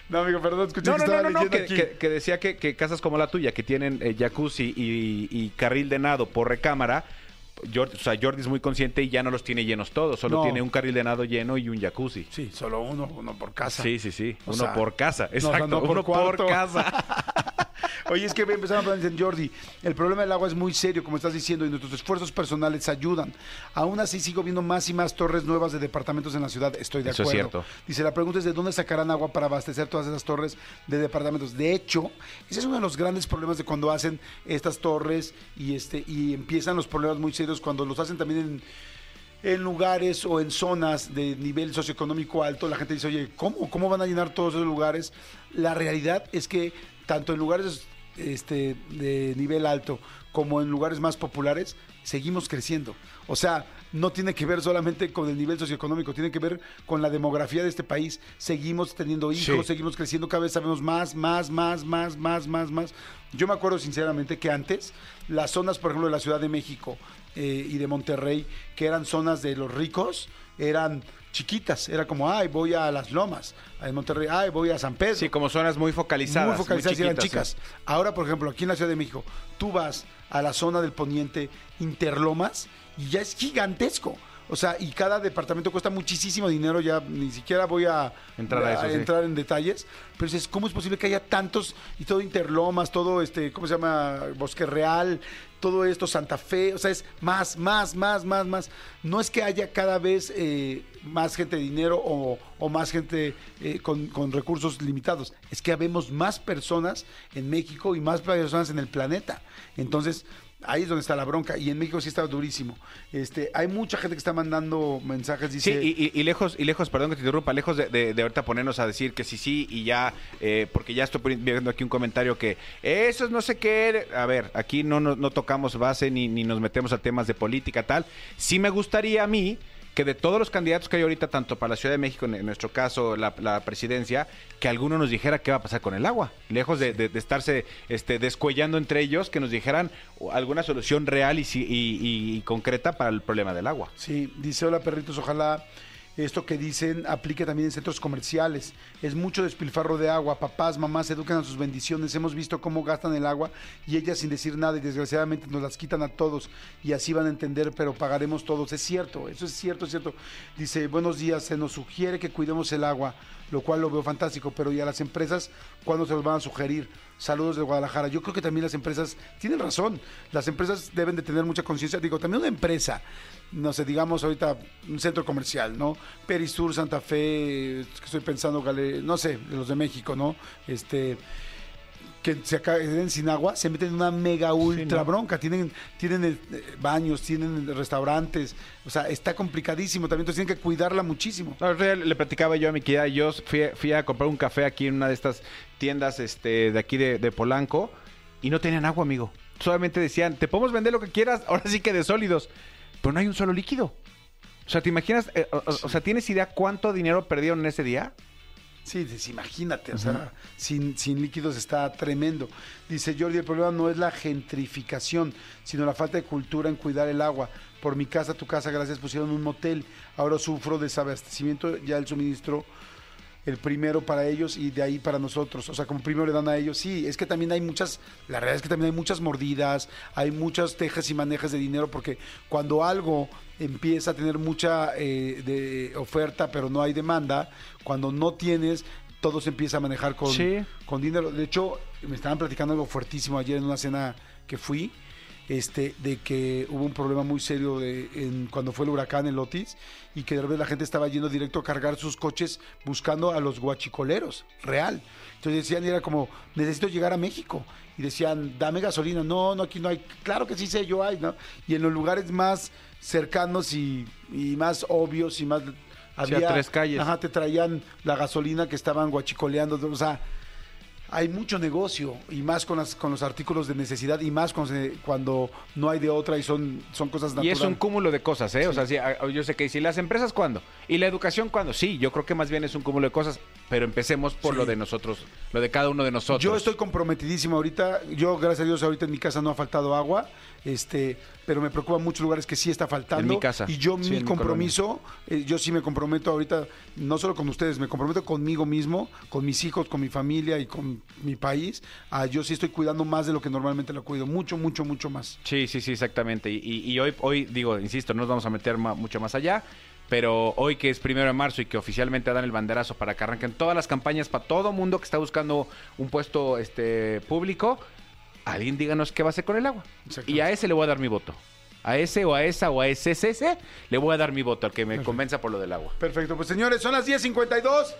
No, amigo, perdón, escuché No, que no, no, estaba no, no, leyendo que, aquí. que- que decía que, que casas como la tuya, que tienen eh, jacuzzi y, y carril de nado por recámara, Jordi, o sea, Jordi es muy consciente y ya no los tiene llenos todos, solo No. tiene un carril de nado lleno y un jacuzzi. Sí, solo uno, uno por casa. Sí, sí, sí. O Uno sea, por casa. no, o sea, Exacto. no por uno cuarto. por casa. Oye, es que empezaron a hablar dicen, Jordi, el problema del agua es muy serio, como estás diciendo, y nuestros esfuerzos personales ayudan. Aún así sigo viendo más y más torres nuevas de departamentos en la ciudad. Estoy de Eso es acuerdo. cierto. Dice, la pregunta es de dónde sacarán agua para abastecer todas esas torres de departamentos. De hecho, ese es uno de los grandes problemas de cuando hacen estas torres y este y empiezan los problemas muy serios cuando los hacen también en en lugares o en zonas de nivel socioeconómico alto, la gente dice, oye, ¿cómo? ¿Cómo van a llenar todos esos lugares? La realidad es que tanto en lugares este, de nivel alto como en lugares más populares, seguimos creciendo. O sea, no tiene que ver solamente con el nivel socioeconómico, tiene que ver con la demografía de este país. Seguimos teniendo hijos, Sí. seguimos creciendo, cada vez sabemos más, más, más, más, más, más, más. Yo me acuerdo sinceramente que antes las zonas, por ejemplo, de la Ciudad de México eh, y de Monterrey, que eran zonas de los ricos, eran chiquitas. Era como, ay, voy a las lomas. En Monterrey, ay, voy a San Pedro. Sí, como zonas muy focalizadas. Muy focalizadas y eran chicas. Ahora, por ejemplo, aquí en la Ciudad de México, tú vas a la zona del poniente Interlomas y ya es gigantesco. O sea, y cada departamento cuesta muchísimo dinero, ya ni siquiera voy a Entrar a eso, entrar en detalles, pero dices, ¿cómo es posible que haya tantos y todo Interlomas, todo este, ¿cómo se llama? Bosque Real, todo esto, Santa Fe, o sea, es más, más, más, más, más. No es que haya cada vez eh, más gente de dinero o, o más gente eh, con, con recursos limitados, es que habemos más personas en México y más personas en el planeta. Entonces, ahí es donde está la bronca. Y en México sí está durísimo. Este, hay mucha gente que está mandando mensajes, Sí, dice... y, y- lejos, y lejos, perdón que te interrumpa, lejos de, de- ahorita ponernos a decir que sí, sí, y ya, eh, porque ya estoy viendo aquí un comentario que eso es no sé qué. A ver, aquí no, no, no tocamos base ni, ni nos metemos a temas de política, tal. Sí me gustaría a mí de todos los candidatos que hay ahorita, tanto para la Ciudad de México, en, nuestro caso, la, presidencia, que alguno nos dijera qué va a pasar con el agua. Lejos de, de- estarse este, descuellando entre ellos, que nos dijeran alguna solución real y, y- y- y concreta para el problema del agua. Sí, dice, hola perritos, ojalá esto que dicen aplique también en centros comerciales. Es mucho despilfarro de agua. Papás, mamás, educan a sus bendiciones. Hemos visto cómo gastan el agua y ellas sin decir nada y desgraciadamente nos las quitan a todos y así van a entender, pero pagaremos todos. Es cierto, eso es cierto, es cierto. Dice, buenos días, se nos sugiere que cuidemos el agua, lo cual lo veo fantástico, pero ¿y a las empresas cuándo se los van a sugerir? Saludos de Guadalajara. Yo creo que también las empresas tienen razón. Las empresas deben de tener mucha conciencia. Digo, también una empresa, no sé, digamos ahorita un centro comercial, ¿no? Perisur, Santa Fe, estoy pensando, no sé, los de México, ¿no? Este que se queden sin agua, se meten en una mega ultra bronca. Tienen, tienen eh, baños, tienen restaurantes. O sea, está complicadísimo también. Entonces tienen que cuidarla muchísimo. No, le platicaba yo a mi querida yo fui, fui a comprar un café aquí en una de estas tiendas este, de aquí de, de Polanco y no tenían agua, amigo. Solamente decían, te podemos vender lo que quieras, ahora sí que de sólidos, pero no hay un solo líquido. O sea, ¿te imaginas? eh, o sea, ¿tienes idea cuánto dinero perdieron en ese día? Sí, imagínate, o sea, sin, sin líquidos está tremendo. Dice Jordi, el problema no es la gentrificación, sino la falta de cultura en cuidar el agua. Por mi casa, tu casa, gracias, pusieron un motel. Ahora sufro desabastecimiento, ya el suministro, el primero para ellos y de ahí para nosotros. O sea, como primero le dan a ellos. Sí, es que también hay muchas, la realidad es que también hay muchas mordidas, hay muchas tejas y manejas de dinero, porque cuando algo empieza a tener mucha eh, de oferta, pero no hay demanda, cuando no tienes, todo se empieza a manejar con, Sí. con dinero. De hecho, me estaban platicando algo fuertísimo ayer en una cena que fui, este, de que hubo un problema muy serio de, en, cuando fue el huracán el Otis y que de repente la gente estaba yendo directo a cargar sus coches buscando a los guachicoleros, real. Entonces decían, era como, necesito llegar a México. Y decían, dame gasolina. No, no, aquí no hay. Claro que sí sé, yo hay, ¿no? Y en los lugares más cercanos y, y más obvios y más... Sí, a tres calles. Ajá, te traían la gasolina que estaban guachicoleando. O sea, hay mucho negocio y más con, las, con los artículos de necesidad y más con se- cuando no hay de otra y son, son cosas Y naturales. es un cúmulo de cosas, ¿eh? O sea, sí, yo sé que si las empresas, ¿cuándo? ¿Y la educación, cuándo? Sí, yo creo que más bien es un cúmulo de cosas, pero empecemos por Sí. lo de nosotros, lo de cada uno de nosotros. Yo estoy comprometidísimo ahorita. Yo, gracias a Dios, ahorita en mi casa no ha faltado agua. Este, pero me preocupan muchos lugares que sí está faltando. En mi casa. Y yo, Sí, mi mi compromiso, eh, yo sí me comprometo ahorita, no solo con ustedes, me comprometo conmigo mismo, con mis hijos, con mi familia y con mi país. Ah, yo sí estoy cuidando más de lo que normalmente lo cuido. Mucho, mucho, mucho más. Sí, sí, sí, exactamente. Y, y- y hoy, hoy, digo, insisto, no nos vamos a meter ma- mucho más allá, pero hoy que es primero de marzo y que oficialmente dan el banderazo para que arranquen todas las campañas para todo mundo que está buscando un puesto este público, alguien díganos qué va a hacer con el agua. Y a ese le voy a dar mi voto. A ese o a esa o a ese, ese, ese, le voy a dar mi voto al que me convenza por lo del agua. Perfecto, pues señores, son las 10.52.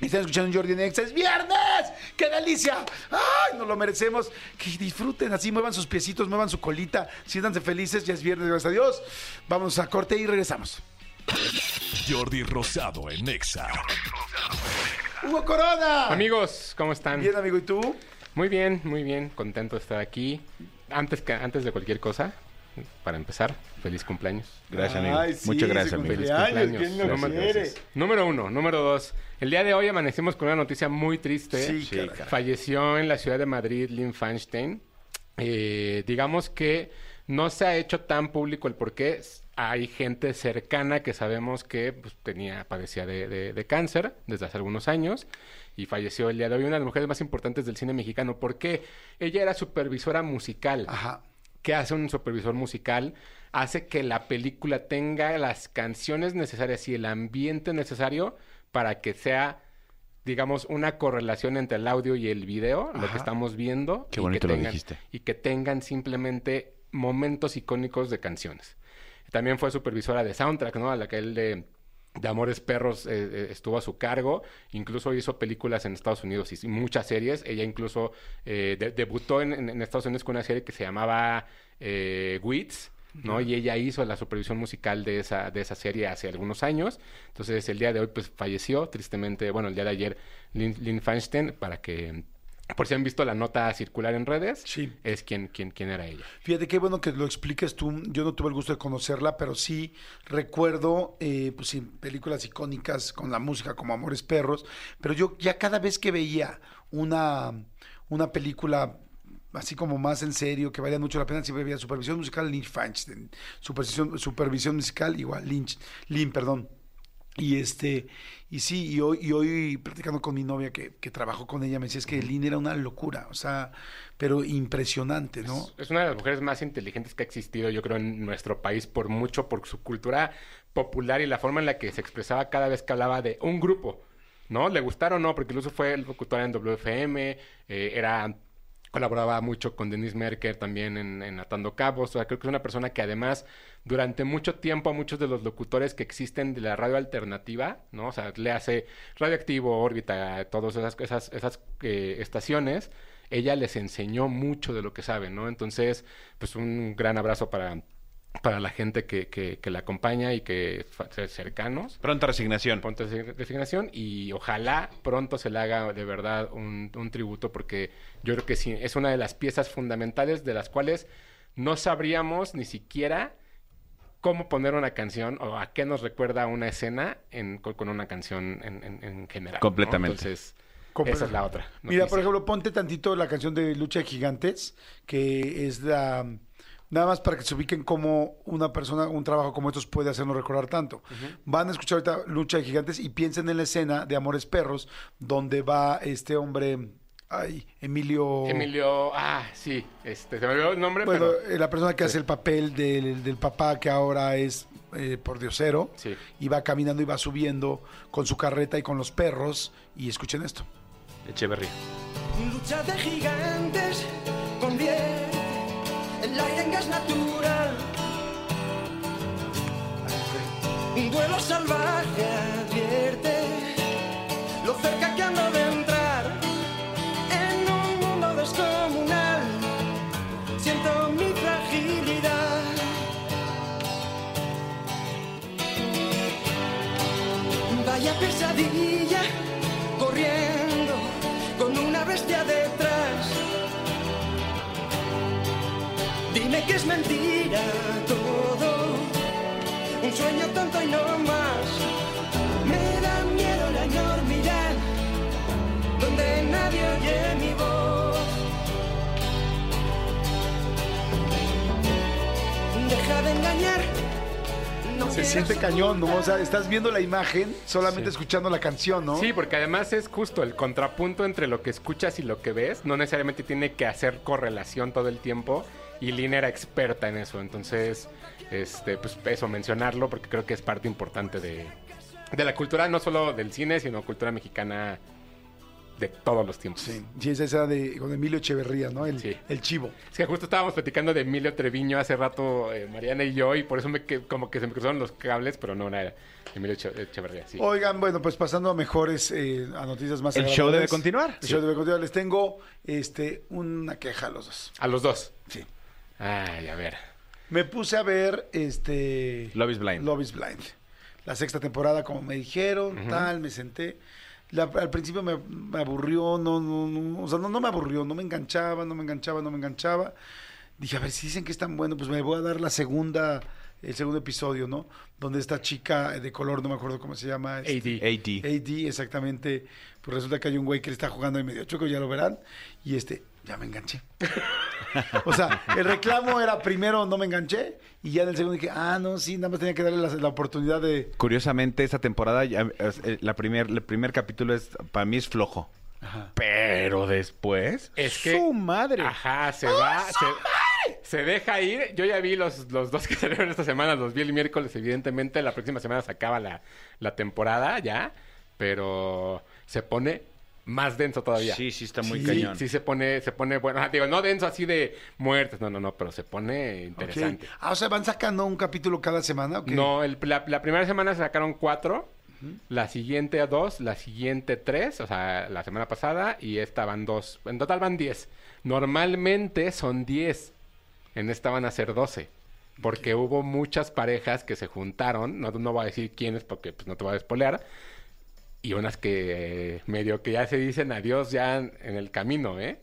Y están escuchando Jordi Nex. ¡Es viernes! ¡Qué delicia! ¡Ay, nos lo merecemos! Que disfruten así, muevan sus piecitos, muevan su colita, siéntanse felices. Ya es viernes, gracias a Dios. Vamos a corte y regresamos. Jordi Rosado en Exa. ¡Hugo Corona! Amigos, ¿cómo están? Bien, amigo, ¿y tú? Muy bien, muy bien. Contento de estar aquí. Antes, que, antes de cualquier cosa, para empezar, feliz cumpleaños. Gracias, amigo. Ay, sí, Muchas gracias, amigo. Feliz cumpleaños, cumpleaños. ¿quién lo Número- uno. Número dos. El día de hoy amanecimos con una noticia muy triste. Sí, Sí, caray. caray. Falleció en la ciudad de Madrid Lynn Feinstein. Eh, digamos que no se ha hecho tan público el por qué. Hay gente cercana que sabemos que pues, tenía, padecía de, de- de cáncer desde hace algunos años y falleció el día de hoy. Una de las mujeres más importantes del cine mexicano. porque Ella era supervisora musical. Ajá. ¿Qué hace un supervisor musical? Hace que la película tenga las canciones necesarias y el ambiente necesario para que sea, digamos, una correlación entre el audio y el video, lo que estamos viendo. Qué y bonito que lo tengan- dijiste. Y que tengan simplemente momentos icónicos de canciones. También fue supervisora de soundtrack, ¿no? A la que él de, de Amores Perros eh, eh, estuvo a su cargo. Incluso hizo películas en Estados Unidos y, muchas series. Ella incluso eh, de- debutó en, en- en Estados Unidos con una serie que se llamaba eh, Wits. ¿no? Y ella hizo la supervisión musical de esa, de esa serie hace algunos años. Entonces, el día de hoy, pues, falleció, tristemente, bueno, el día de ayer, Lynn, Lynn Feinstein, para que, por si han visto la nota circular en redes, Sí. es quien, quien, quien era ella. Fíjate qué bueno que lo expliques tú. Yo no tuve el gusto de conocerla, pero sí recuerdo eh, pues, sí, películas icónicas con la música como Amores Perros. Pero yo ya cada vez que veía una, una película así como más en serio, que valía mucho la pena, siempre veía supervisión musical Lynch Feinstein, supervisión, supervisión musical igual Lynch, Lynn, perdón. Y este, y sí, y hoy, y hoy platicando con mi novia que, que trabajó con ella, me decía es que Lynn era una locura, o sea, pero impresionante, ¿no? Es una de las mujeres más inteligentes que ha existido, yo creo, en nuestro país, por mucho, por su cultura popular y la forma en la que se expresaba cada vez que hablaba de un grupo, ¿no? Le gustaron o no, porque incluso fue locutora en WFM, eh, era colaboraba mucho con Denise Merker también en, Atando Cabos. O sea, creo que es una persona que además durante mucho tiempo a muchos de los locutores que existen de la radio alternativa, ¿no? O sea, le hace Radioactivo, Órbita, todas esas, esas, esas eh, estaciones, ella les enseñó mucho de lo que sabe, ¿no? Entonces, pues un gran abrazo para, para la gente que, que, que la acompaña y que cercanos Pronta resignación. pronta resi- resignación y ojalá pronto se le haga de verdad un, un tributo porque yo creo que sí, es una de las piezas fundamentales de las cuales no sabríamos ni siquiera cómo poner una canción o a qué nos recuerda una escena en- con, una canción en, en- en general. ¿no? Completamente. Entonces, Compre- esa es la otra. Mira, por ejemplo, ponte tantito la canción de Lucha de Gigantes, que es la... Nada más para que se ubiquen cómo una persona, un trabajo como estos puede hacernos recordar tanto. Van a escuchar ahorita Lucha de Gigantes y piensen en la escena de Amores Perros, donde va este hombre, ay, Emilio... Emilio, ah, sí, este, se me olvidó el nombre, Bueno, pero eh, la persona que hace el papel del, del papá que ahora es eh, por diosero, Sí. y va caminando y va subiendo con su carreta y con los perros, y escuchen esto. Echeverría. Lucha de gigantes convierte el aire en gas natural. Un duelo salvaje advierte lo cerca que ando de entrar en un mundo descomunal. Siento mi fragilidad. Vaya pesadilla corriendo con una bestia detrás. Que es mentira todo, un sueño tonto y no más. Me da miedo la enormidad, donde nadie oye mi voz. Deja de engañar. no Se siente cañón, ¿no? O sea, estás viendo la imagen solamente Sí. escuchando la canción, ¿no? Sí, porque además es justo el contrapunto entre lo que escuchas y lo que ves. No necesariamente tiene que hacer correlación todo el tiempo. Y Lina era experta en eso. Entonces, este, pues eso, mencionarlo, porque creo que es parte importante de, de la cultura, no solo del cine, sino cultura mexicana de todos los tiempos. Sí, sí, esa era de con Emilio Echeverría, ¿no? El, Sí. el chivo. Es que justo estábamos platicando de Emilio Treviño hace rato, eh, Mariana y yo, y por eso me que, como que se me cruzaron los cables, pero no, no era Emilio Eche- Echeverría, sí. Oigan, bueno, pues pasando a mejores, eh, a noticias más El show debe continuar. El show debe continuar. Les tengo este, una queja a los dos. A los dos. Sí. Ay, a ver. Me puse a ver este Love is Blind. Love is Blind. La sexta temporada, como me dijeron, tal, me senté. La- al principio me, me aburrió, no, no, no, o sea, no, no me aburrió, no me enganchaba, no me enganchaba, no me enganchaba. Dije, a ver, si dicen que es tan bueno, pues me voy a dar la segunda, el segundo episodio, ¿no? Donde esta chica de color, no me acuerdo cómo se llama. este, AD. AD. AD, exactamente. Pues resulta que hay un güey que le está jugando ahí medio choco, ya lo verán. Y este, ya me enganché. o sea, el reclamo era primero no me enganché y ya en el segundo dije, ah, no, sí, nada más tenía que darle la, la oportunidad de... Curiosamente, esta temporada, ya, es- eh, la primer, el primer capítulo es, para mí es flojo. Pero después, Es que. su madre. Ajá, se va. Se, se deja ir. Yo ya vi los, los dos que salieron esta semana, los vi el miércoles, evidentemente. La próxima semana se acaba la, la temporada ya, pero se pone más denso todavía. Sí, sí, está muy Sí, cañón. Sí, se pone, se pone, bueno, ah, digo, no denso así de muertes, no, no, no, pero se pone interesante. Ah, o sea, van sacando un capítulo cada semana. ¿o qué? No, el- la, la primera semana se sacaron cuatro, la siguiente dos, la siguiente tres, o sea, la semana pasada, y esta van dos. En total van diez. Normalmente son diez. En esta van a ser doce. Porque hubo muchas parejas que se juntaron, no, no voy a decir quiénes porque pues, no te voy a despolear, y unas que eh, medio que ya se dicen adiós ya en, en el camino, ¿eh?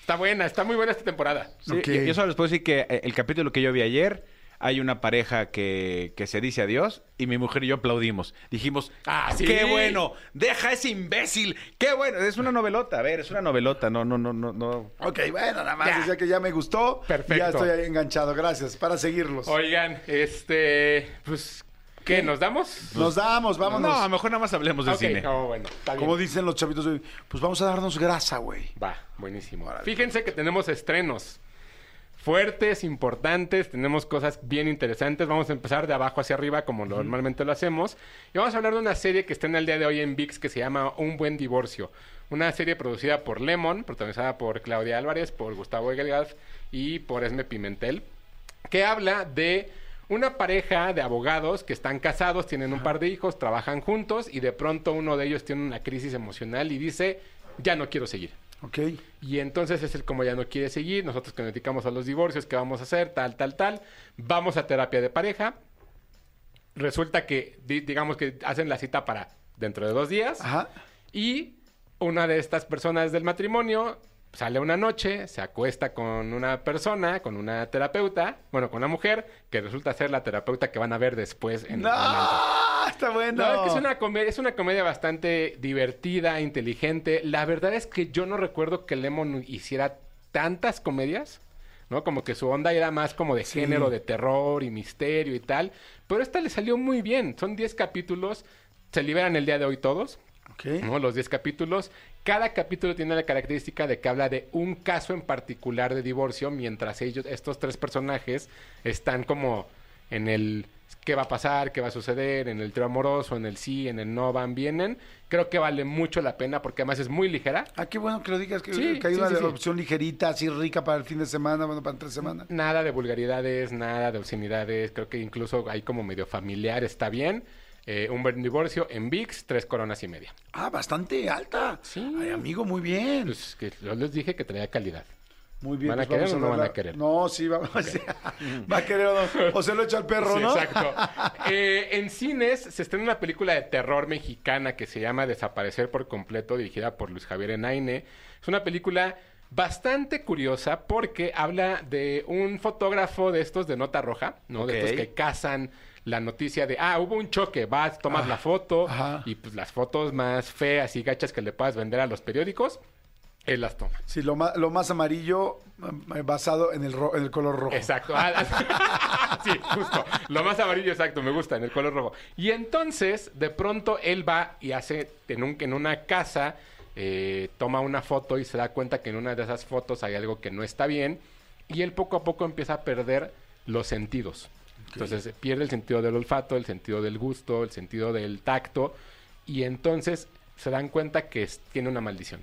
Está buena, está muy buena esta temporada. Sí, Ok. yo, yo solo les puedo decir que eh, el capítulo que yo vi ayer, hay una pareja que, que se dice adiós y mi mujer y yo aplaudimos. Dijimos, Ah, sí. ¡Qué bueno! ¡Deja a ese imbécil! ¡Qué bueno! Es una novelota, a ver, es una novelota. No, no, no, no, no. Ok, bueno, nada más Ya. decía que ya me gustó. Perfecto. Ya estoy ahí enganchado. Gracias. Para seguirlos. Oigan, este, pues, ¿qué? ¿Nos damos? Nos damos, vámonos. No, mejor nada más hablemos de Ok, cine. oh, bueno, está bien. Como dicen los chavitos, hoy, pues vamos a darnos grasa, güey. Va, buenísimo. Fíjense que tenemos estrenos fuertes, importantes, tenemos cosas bien interesantes. Vamos a empezar de abajo hacia arriba como normalmente lo hacemos. Y vamos a hablar de una serie que está en el día de hoy en VIX que se llama Un Buen Divorcio. Una serie producida por Lemon, protagonizada por Claudia Álvarez, por Gustavo Egelgaz y por Esme Pimentel, que habla de una pareja de abogados que están casados, tienen un par de hijos, trabajan juntos y de pronto uno de ellos tiene una crisis emocional y dice, ya no quiero seguir. Ok. Y entonces es el como ya no quiere seguir, nosotros que nos dedicamos a los divorcios, ¿qué vamos a hacer? Tal, tal, tal. Vamos a terapia de pareja. Resulta que, di- digamos que hacen la cita para dentro de dos días. Ajá. Y una de estas personas del matrimonio sale una noche, se acuesta con una persona, con una terapeuta, bueno, con una mujer, que resulta ser la terapeuta que van a ver después en No, antro. está bueno. Es que es una, comedia, es una comedia bastante divertida, inteligente. La verdad es que yo no recuerdo que Lemon hiciera tantas comedias, ¿no? Como que su onda era más como de Sí. género, de terror y misterio y tal. Pero esta le salió muy bien. Son 10 capítulos. Se liberan el día de hoy todos. ¿No? Los 10 capítulos. Cada capítulo tiene la característica de que habla de un caso en particular de divorcio, mientras ellos, estos tres personajes, están como en el qué va a pasar, qué va a suceder, en el trío amoroso, en el sí, en el no, van, vienen. Creo que vale mucho la pena porque además es muy ligera. Ah, qué bueno que lo digas, que, Sí, que hay sí, una sí. opción ligerita, así rica para el fin de semana, bueno, para tres semanas. Nada de vulgaridades, nada de obscenidades. Creo que incluso hay como medio familiar, está bien. Eh, un buen divorcio en VIX, tres coronas y media. Ah, bastante alta. Sí. Ay, amigo, muy bien. Pues que yo les dije que traía calidad. muy bien. ¿van a pues querer o no van a querer? No, sí, vamos. va a querer o no. O se lo echa al perro, Sí, ¿no? exacto. Eh, en cines se estrena una película de terror mexicana que se llama Desaparecer por completo, dirigida por Luis Javier Enaine. Es una película bastante curiosa porque habla de un fotógrafo de estos de nota roja, ¿no? De estos que cazan la noticia de, ah, hubo un choque, vas, tomas la foto ajá. y pues las fotos más feas y gachas que le puedas vender a los periódicos, él las toma. Sí, lo más, lo más amarillo eh, basado en el, ro- en el color rojo. Exacto. Ah, ah, sí, justo. Lo más amarillo, exacto, me gusta, en el color rojo. Y entonces, de pronto, él va y hace en, un, en una casa, eh, toma una foto y se da cuenta que en una de esas fotos hay algo que no está bien. Y él poco a poco empieza a perder los sentidos. Entonces pierde el sentido del olfato, el sentido del gusto, el sentido del tacto. Y entonces se dan cuenta que tiene una maldición.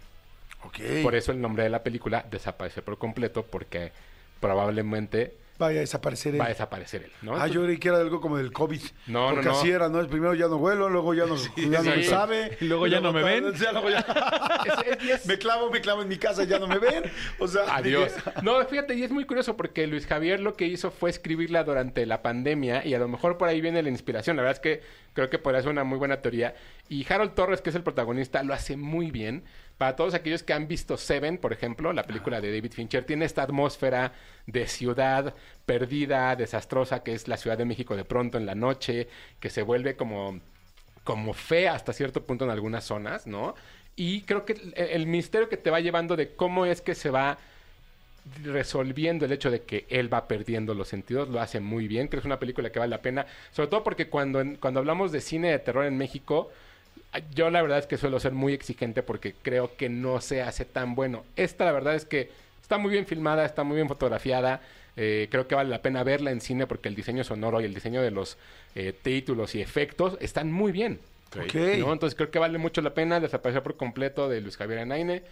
Por eso el nombre de la película desaparece por completo, porque probablemente Vaya a desaparecer él. va a desaparecer él, ¿no? Ah, yo creí que era algo como del COVID. No, no, Porque no. así era, ¿no? Primero ya no vuelo, luego ya no, ya no sí. me sabe. Y luego ya no me ven. ya luego ya- Es- es- es- me clavo, me clavo en mi casa, ya no me ven. O sea, Adiós. dije, No, fíjate, y es muy curioso porque Luis Javier lo que hizo fue escribirla durante la pandemia y a lo mejor por ahí viene la inspiración. La verdad es que creo que podría ser una muy buena teoría. Y Harold Torres, que es el protagonista, lo hace muy bien. Para todos aquellos que han visto Seven, por ejemplo, la película de David Fincher, tiene esta atmósfera de ciudad perdida, desastrosa, que es la Ciudad de México de pronto en la noche, que se vuelve como como fea hasta cierto punto en algunas zonas, ¿no? Y creo que el, el misterio que te va llevando de cómo es que se va resolviendo el hecho de que él va perdiendo los sentidos, lo hace muy bien, creo que es una película que vale la pena, sobre todo porque cuando, cuando hablamos de cine de terror en México, yo la verdad es que suelo ser muy exigente porque creo que no se hace tan bueno. Esta la verdad es que está muy bien filmada, está muy bien fotografiada, Eh, creo que vale la pena verla en cine porque el diseño sonoro y el diseño de los eh, títulos y efectos están muy bien. Ok. ¿no? Entonces creo que vale mucho la pena desaparecer por completo de Luis Javier Anaine.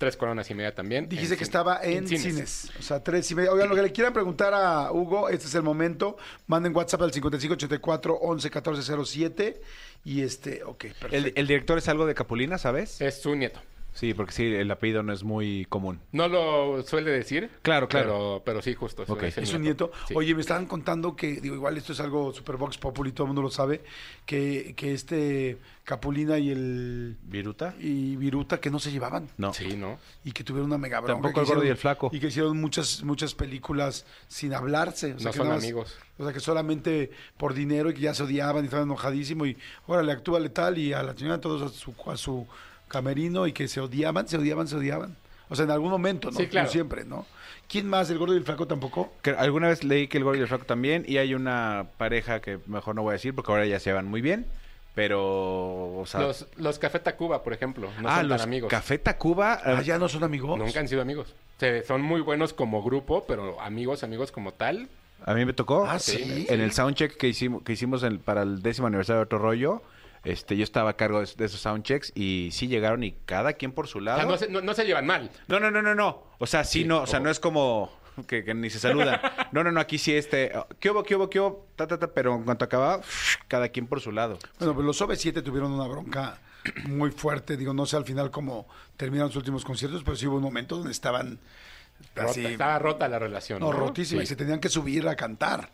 Tres coronas y media también. Dijiste que cine. estaba en, cines. O sea, tres y media. Oigan, lo que le quieran preguntar a Hugo, este es el momento. Manden WhatsApp al 5584 11 14 07. Y este, ok, perfecto. El, el director es algo de Capulina, ¿sabes? Es su nieto. Sí, porque sí, el apellido no es muy común. No lo suele decir. Claro, claro. Pero, pero sí, justo. Es un nieto. Sí. Oye, me estaban contando que, digo, igual esto es algo super Vox Populi, todo el mundo lo sabe, que, que este Capulina y el ¿Viruta? y Viruta que no se llevaban No. Sí, ¿no? y que tuvieron una mega bronca. Tampoco el gordo y el flaco. Y que hicieron muchas muchas películas sin hablarse. O sea, No que son nada más- amigos. O sea, que solamente por dinero y que ya se odiaban y estaban enojadísimos y, órale, actúa letal y a la señora todos a su, a su camerino y que se odiaban, se odiaban, se odiaban. O sea, en algún momento, ¿no? Sí, claro. No siempre, ¿no? ¿Quién más? ¿El gordo y el flaco tampoco? Que alguna vez leí que el gordo y el flaco también, y hay una pareja que mejor no voy a decir porque ahora ya se van muy bien, pero... O sea, Los, los Café Tacuba, por ejemplo, no ah, son los tan amigos. Café Tacuba... eh, Ah, ya no son amigos. Nunca han sido amigos. Se- son muy buenos como grupo, pero amigos, amigos como tal. A mí me tocó. Ah, ¿sí? En el soundcheck que hicimos, que hicimos en- para el décimo aniversario de Otro Rollo, este, yo estaba a cargo de, de esos soundchecks y sí llegaron y cada quien por su O lado. sea, no se, no- no se llevan mal. No, no, no, no, no. O sea, sí, Sí, no, o sea, no es como que, que ni se saludan. No, no, no, aquí sí este, ¿qué hubo, qué hubo, qué hubo? Ta, ta, ta, pero en cuanto acababa, cada quien por su lado. Bueno, pues los OV7 tuvieron una bronca muy fuerte. Digo, no sé al final cómo terminaron sus últimos conciertos, pero sí hubo un momento donde estaban Rota- así, estaba rota la relación. no, ¿no? rotísimas Sí. y se tenían que subir a cantar.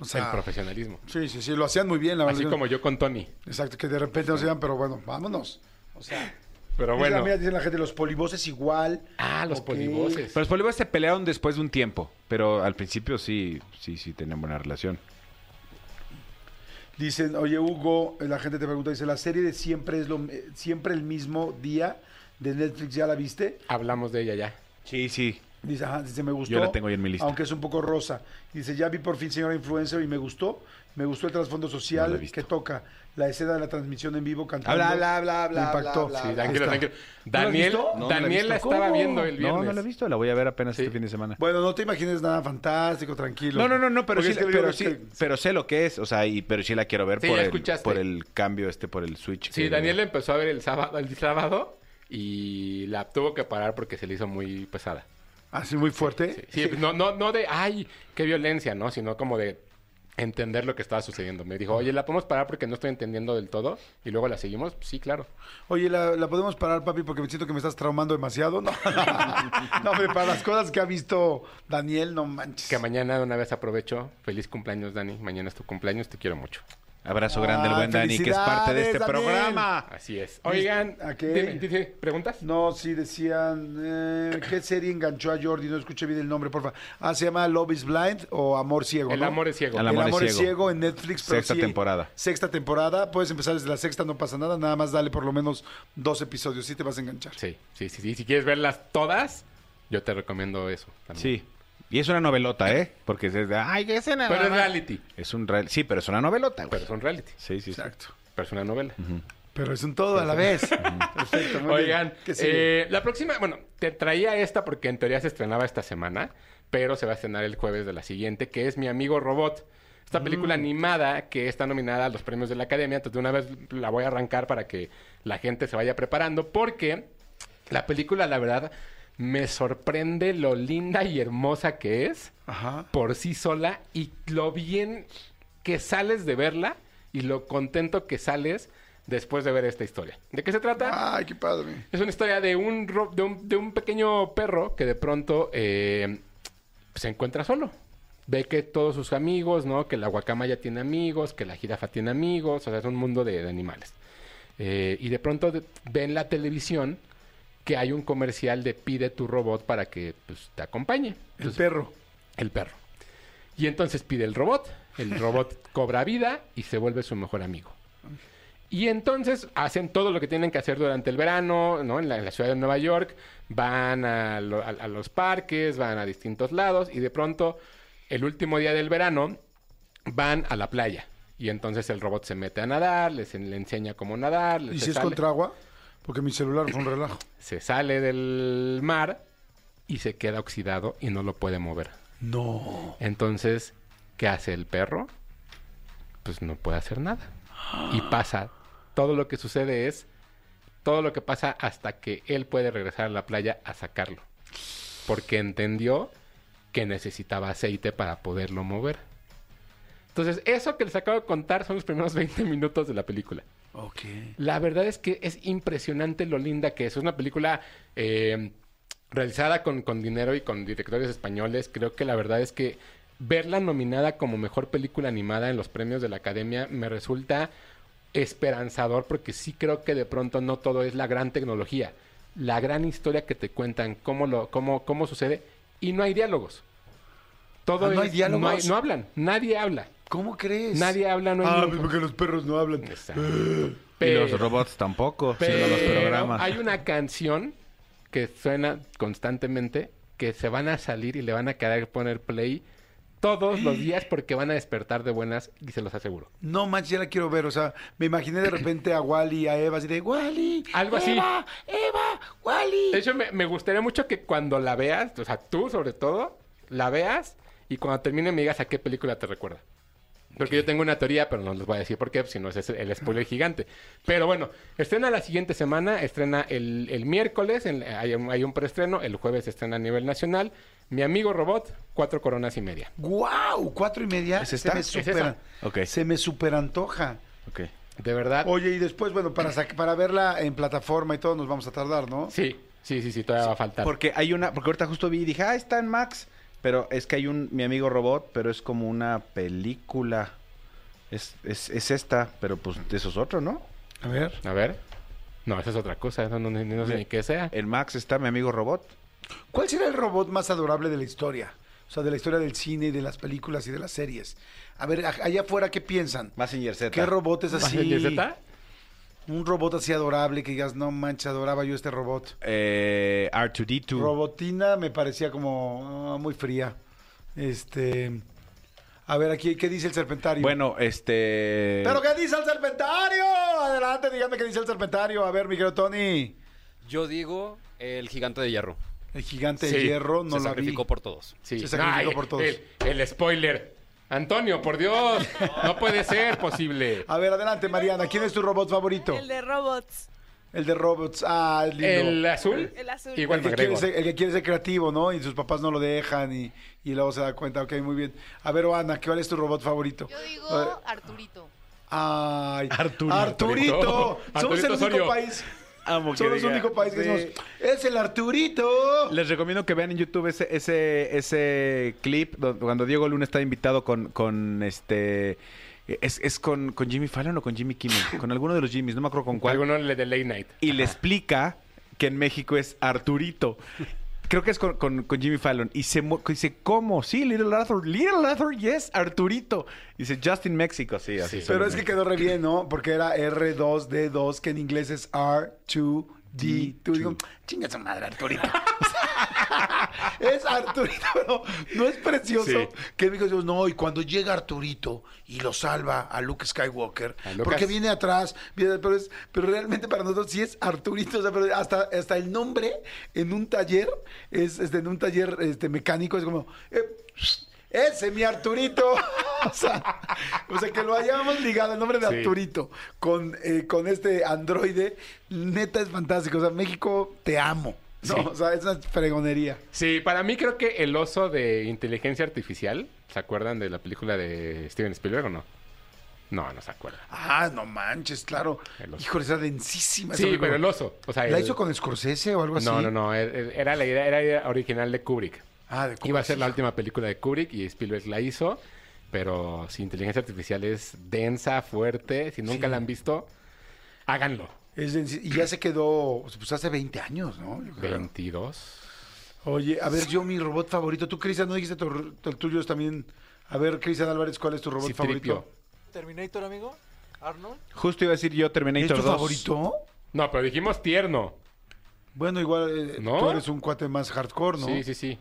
O El sea, profesionalismo. sí, sí, sí, lo hacían muy bien. La Así verdad. como yo con Tony. Exacto, que de repente no se iban, pero bueno, vámonos. O sea, Pero bueno. mía, dice la gente, los polivoces igual. Ah, los Ok. polivoces. Pero los polígonos se pelearon después de un tiempo, pero al principio sí, sí, sí tenían buena relación. Dicen, oye Hugo, la gente te pregunta, dice, la serie de siempre es lo eh, siempre el mismo día de Netflix, ¿ya la viste? Hablamos de ella ya. Sí, sí. Dice, ajá, dice, me gustó. Yo la tengo ahí en mi lista. Aunque es un poco rosa. Dice, ya vi por fin Señora Influencer y me gustó. Me gustó el trasfondo social que toca. La escena de la transmisión en vivo cantando. Bla, bla, bla, me bla, impactó. bla, bla, Sí, tranquilo, tranquilo. ¿No la has Daniel? No, la Daniel la estaba ¿Cómo? viendo el viernes. No, no la he visto, la voy a ver apenas Sí. este fin de semana. Bueno, no te imagines nada fantástico, tranquilo. No, no, no, no, pero sí, pero sí, pero sé lo que es, o sea, y, pero sí la quiero ver Sí, por, el, por el cambio este, por el switch. Sí, que- Daniel la empezó a ver el sábado, el sábado y la tuvo que parar porque se le hizo muy pesada. Así muy fuerte. Sí, No, no, no de, ay, qué violencia, ¿no? Sino como de entender lo que estaba sucediendo. Me dijo, oye, ¿la podemos parar porque no estoy entendiendo del todo? Y luego la seguimos. Sí, claro. Oye, ¿la, la podemos parar, papi, porque me siento que me estás traumando demasiado? No, no hombre, para las cosas que ha visto Daniel, no manches. Que mañana de una vez aprovecho. Feliz cumpleaños, Dani. Mañana es tu cumpleaños, te quiero mucho. Abrazo grande al Ah, buen Dani, que es parte de este Daniel. programa. Así es. Oigan, ¿A qué? dime, ¿preguntas? No, sí decían, eh, ¿qué serie enganchó a Jordi? No escuché bien el nombre, porfa. Ah, ¿se llama Love is Blind o Amor Ciego? El ¿no? amor es ciego. El El amor es es ciego. ciego en Netflix. pero Sexta sí, temporada. Sexta temporada. Puedes empezar desde la sexta, no pasa nada. Nada más dale por lo menos dos episodios. Sí te vas a enganchar. Sí, sí, sí, sí. Si quieres verlas todas, yo te recomiendo eso. también. Sí. Y es una novelota, ¿eh? Porque es de, ay, qué escena. Pero es reality. Es un real... Sí, pero es una novelota, güey. Pero es un reality. Sí, sí, sí. Exacto. Pero es una novela. Pero es un todo a la vez. Perfecto. muy bien. Oigan, ¿Qué sigue? eh, la próxima, bueno, te traía esta porque en teoría se estrenaba esta semana, pero se va a estrenar el jueves de la siguiente, que es Mi Amigo Robot. Esta Mm. película animada que está nominada a los premios de la Academia, entonces de una vez la voy a arrancar para que la gente se vaya preparando, porque la película, la verdad, me sorprende lo linda y hermosa que es Ajá. por sí sola y lo bien que sales de verla y lo contento que sales después de ver esta historia. ¿De qué se trata? Ay, qué padre. Es una historia de un, de un, de un pequeño perro que de pronto eh, se encuentra solo. Ve que todos sus amigos, ¿no? Que la guacamaya tiene amigos, que la jirafa tiene amigos, o sea, es un mundo de, de animales. Eh, y de pronto ve en la televisión que hay un comercial de pide tu robot para que pues, te acompañe. El perro. el perro. Y entonces pide el robot, el robot cobra vida y se vuelve su mejor amigo. Y entonces hacen todo lo que tienen que hacer durante el verano, ¿no? En la, en la ciudad de Nueva York, van a, lo- a- a los parques, van a distintos lados y de pronto, el último día del verano, van a la playa. Y entonces el robot se mete a nadar, les en- le enseña cómo nadar, ¿Y se si es contra agua? Porque mi celular fue un relajo. se sale del mar y se queda oxidado y no lo puede mover No. Entonces, ¿qué hace el perro? Pues no puede hacer nada. Y pasa. Todo lo que sucede es todo lo que pasa hasta que él puede regresar a la playa a sacarlo. Porque entendió que necesitaba aceite para poderlo mover. Entonces, eso que les acabo de contar son los primeros 20 minutos de la película. La verdad es que es impresionante lo linda que es. Es una película eh, realizada con, con dinero y con directores españoles. Creo que la verdad es que verla nominada como mejor película animada en los premios de la Academia me resulta esperanzador porque sí creo que de pronto no todo es la gran tecnología. La gran historia que te cuentan, cómo, lo, cómo, cómo sucede y no hay diálogos. Todo Ah, ¿no hay es- diálogos? No, hay- no hablan, nadie habla. ¿Cómo crees? Nadie habla, no hay Ah, porque los perros no hablan. Exacto. Y Pero- los robots tampoco, sino los pero programas. hay una canción que suena constantemente que se van a salir y le van a querer poner play todos los días porque van a despertar de buenas y se los aseguro. No manches, ya la quiero ver. O sea, me imaginé de repente a Wally, a Eva, así de Wally. Algo así. Eva, Eva, Wally. De hecho, me, me gustaría mucho que cuando la veas, o sea, tú sobre todo, la veas y cuando termine me digas a qué película te recuerda. Porque yo tengo una teoría, pero no les voy a decir por qué, si no es el spoiler gigante. Pero bueno, estrena la siguiente semana, estrena el, el miércoles, en- hay, un, hay un preestreno, el jueves estrena a nivel nacional. Mi amigo Robot, cuatro coronas y media. ¡Guau! ¿Cuatro y media? ¿Es Se esta? me ¿Es super, esa? Ok. Se me super antoja. Ok. De verdad. Oye, y después, bueno, para, para verla en plataforma y todo nos vamos a tardar, ¿no? Sí, sí, sí, sí, todavía va a faltar. Porque hay una, porque ahorita justo vi y dije, ah, está en Max. Pero es que hay un, mi amigo robot, pero es como una película. Es, es, es esta, pero pues eso es otro, ¿no? A ver. A ver. No, esa es otra cosa, eso no, no- no sé ni qué sea. En Max está mi amigo robot. ¿Cuál será el robot más adorable de la historia? O sea, de la historia del cine, de las películas y de las series. A ver, allá afuera, ¿qué piensan? Mazinger Z. ¿Qué robot es así? ¿Mazinger Z? Un robot así adorable que digas, no manches, adoraba yo este robot. Eh, R2D2. Robotina me parecía como ah, muy fría. Este. A ver, aquí, ¿qué dice el serpentario? Bueno, este... ¿Pero qué dice el serpentario? Adelante, dígame qué dice el serpentario. A ver, mi querido Tony. Yo digo el gigante de hierro. El gigante Sí, de hierro no Se la sacrificó vi. por todos. Sí. Se sacrificó Ay, por todos. El, el spoiler. Antonio, por Dios, no puede ser posible. A ver, adelante, Mariana. ¿Quién es tu robot favorito? El de robots. El de robots. Ah, lindo. El azul. El azul. Igual el, que quiere ser, el que quiere ser creativo, ¿no? Y sus papás no lo dejan y, y luego se da cuenta, ok, muy bien. A ver, Ana, ¿cuál es tu robot favorito? Yo digo Arturito. Ay, Arturito. Arturito. Somos Arturito el único país. Amo que Somos el único país que Sí. decimos, es el Arturito. Les recomiendo que vean en YouTube ese, ese, ese clip do- cuando Diego Luna está invitado con, con este... Es, es con, con Jimmy Fallon o con Jimmy Kimmel. Con alguno de los Jimmys, no me acuerdo con cuál. Alguno de Late Night. y le explica que en México es Arturito. Creo que es con, con- con Jimmy Fallon. Y se dice, ¿cómo? Sí, Little Arthur. Little Arthur, yes, Arturito. Dice, just in Mexico. Sí, así. Sí. Pero es que quedó re bien, ¿no? Porque era R2D2, que en inglés es R2D2. Digo, chinga su madre, Arturito. es Arturito, pero no es precioso. Sí. Que me dijo, no, y cuando llega Arturito y lo salva a Luke Skywalker, A porque viene atrás, viene- pero, es, pero realmente para nosotros sí es Arturito, o sea, pero hasta, hasta el nombre en un taller, es, este, en un taller este, mecánico, es como... eh, ese, mi Arturito. o, sea, o sea, que lo hayamos ligado el nombre de Sí. Arturito con, eh, con este androide, neta es fantástico. O sea, México, te amo. No, Sí. o sea, es una fregonería. Sí, para mí creo que el oso de inteligencia artificial, ¿se acuerdan de la película de Steven Spielberg o no? No, no se acuerdan. Ah, no manches, claro. Híjole, esa densísima. Sí, pero el oso. O sea, ¿La el- hizo con Scorsese o algo así? No, no, no. er- er- Era la idea, era la idea original de Kubrick. Ah, de Iba a ser la Kubrick. última película de Kubrick y Spielberg la hizo. Pero si inteligencia artificial es densa, fuerte, si nunca Sí. la han visto, háganlo. Es y ya se quedó, pues hace 20 años, ¿no? Yo creo. 22. Oye, a ver, yo mi robot favorito. Tú, Cristian, no dijiste tu, el tuyo es también. A ver, Cristian Álvarez, ¿cuál es tu robot Citripio. favorito? Terminator, amigo. Arnold. Justo iba a decir yo ¿Es Terminator tu 2. favorito? No, pero dijimos tierno. Bueno, igual eh, ¿No? tú eres un cuate más hardcore, ¿no? Sí, sí, sí.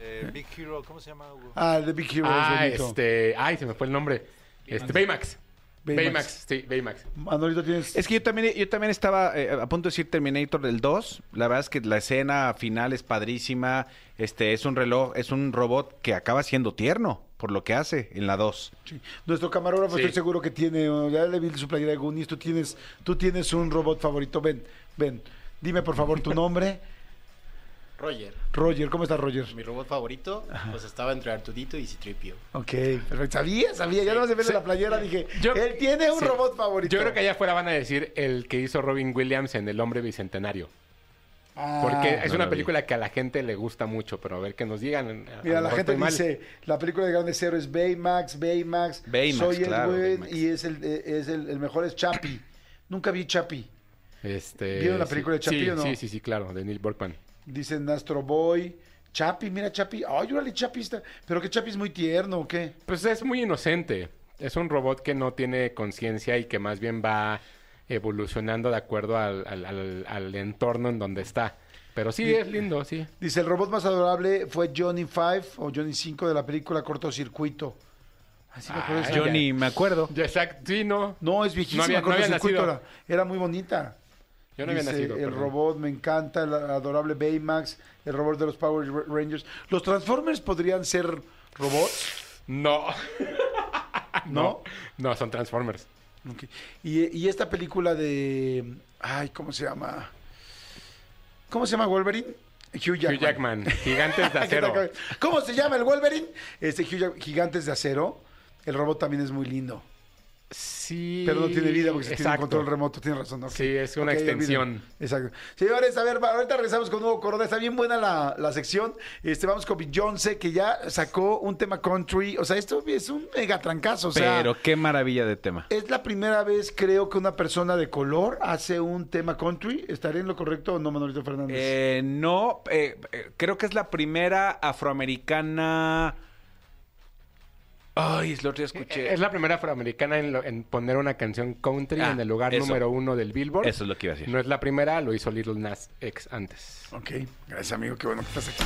Eh, Big Hero, ¿cómo se llama, Hugo? Ah, de Big Hero Ah, es bonito. este. Ay, se me fue el nombre. Este, Baymax. Baymax, sí, Baymax. Manolito, tienes... Es que yo también, yo también estaba eh, a punto de decir Terminator del 2. La verdad es que la escena final es padrísima. Este es un reloj, es un robot que acaba siendo tierno por lo que hace en la 2. Sí. Nuestro camarógrafo Sí. estoy seguro que tiene, ya le vi su playera de Goonies, tú tienes, tú tienes un robot favorito. Ven, ven, dime por favor tu nombre. Roger, Roger, ¿cómo estás Roger? mi robot favorito, pues estaba entre Artudito y Citripio. Ok, perfecto. Sabía, sabía, ya no se ve de la playera, dije, Yo- él tiene un sí. robot favorito. Yo creo que allá afuera van a decir el que hizo Robin Williams en El Hombre Bicentenario. Ah, Porque es no una vi. película que a la gente le gusta mucho, pero a ver que nos digan. Mira, la gente dice, la película de grandes héroes Baymax, Baymax, Baymax, soy el claro, Baymax. y es el, eh, es el, el mejor es Chapi. Nunca vi Chapi. Este, ¿Vieron la sí. película de Chapi sí, o no? Sí, sí, sí, claro, de Neil Borkman. Dicen Astro Boy. Chapi, mira Chapi. Ay, órale, Chapi está. Pero que Chapi es muy tierno, ¿o qué? Pues es muy inocente. Es un robot que no tiene conciencia y que más bien va evolucionando de acuerdo al, al- al- al entorno en donde está. Pero sí, es lindo, sí. Dice, el robot más adorable fue Johnny 5 o Johnny 5 de la película Cortocircuito. Así me acuerdo ya. ni me acuerdo. Ya, Exacto, sí, no. No, es viejísima. No había- no había Cortocircuito nacido. era, era muy bonita. Yo no había nacido. El perdón. robot me encanta, el adorable Baymax, el robot de los Power Rangers. ¿Los Transformers podrían ser robots? No. ¿No? No, son Transformers. Y, y esta película de... Ay, ¿cómo se llama? ¿Cómo se llama Wolverine? Hugh Jackman. Hugh Jackman, Gigantes de ¿Qué tal, Acero. ¿Cómo se llama el Wolverine? Este Hugh Jack- Gigantes de Acero. El robot también es muy lindo. Sí. Pero no tiene vida porque se tiene un control remoto. Tienes razón. ok. Sí, es una extensión. Exacto. Señores, a ver, ahorita regresamos con Hugo Corona. Está bien buena la, la sección. Este, vamos con Beyoncé, que ya sacó un tema country. O sea, esto es un mega trancazo. O sea, Pero qué maravilla de tema. es la primera vez, creo, que una persona de color hace un tema country. ¿Estaré en lo correcto o no, Manolito Fernández? Eh, no, eh, eh, creo que es la primera afroamericana. Ay, es lo otro día escuché. Es la primera afroamericana en, lo- en poner una canción country Ah, en el lugar eso. número uno del Billboard. Eso es lo que iba a decir. No es la primera, lo hizo Little Nas X antes. Ok, gracias amigo, qué bueno que estás aquí.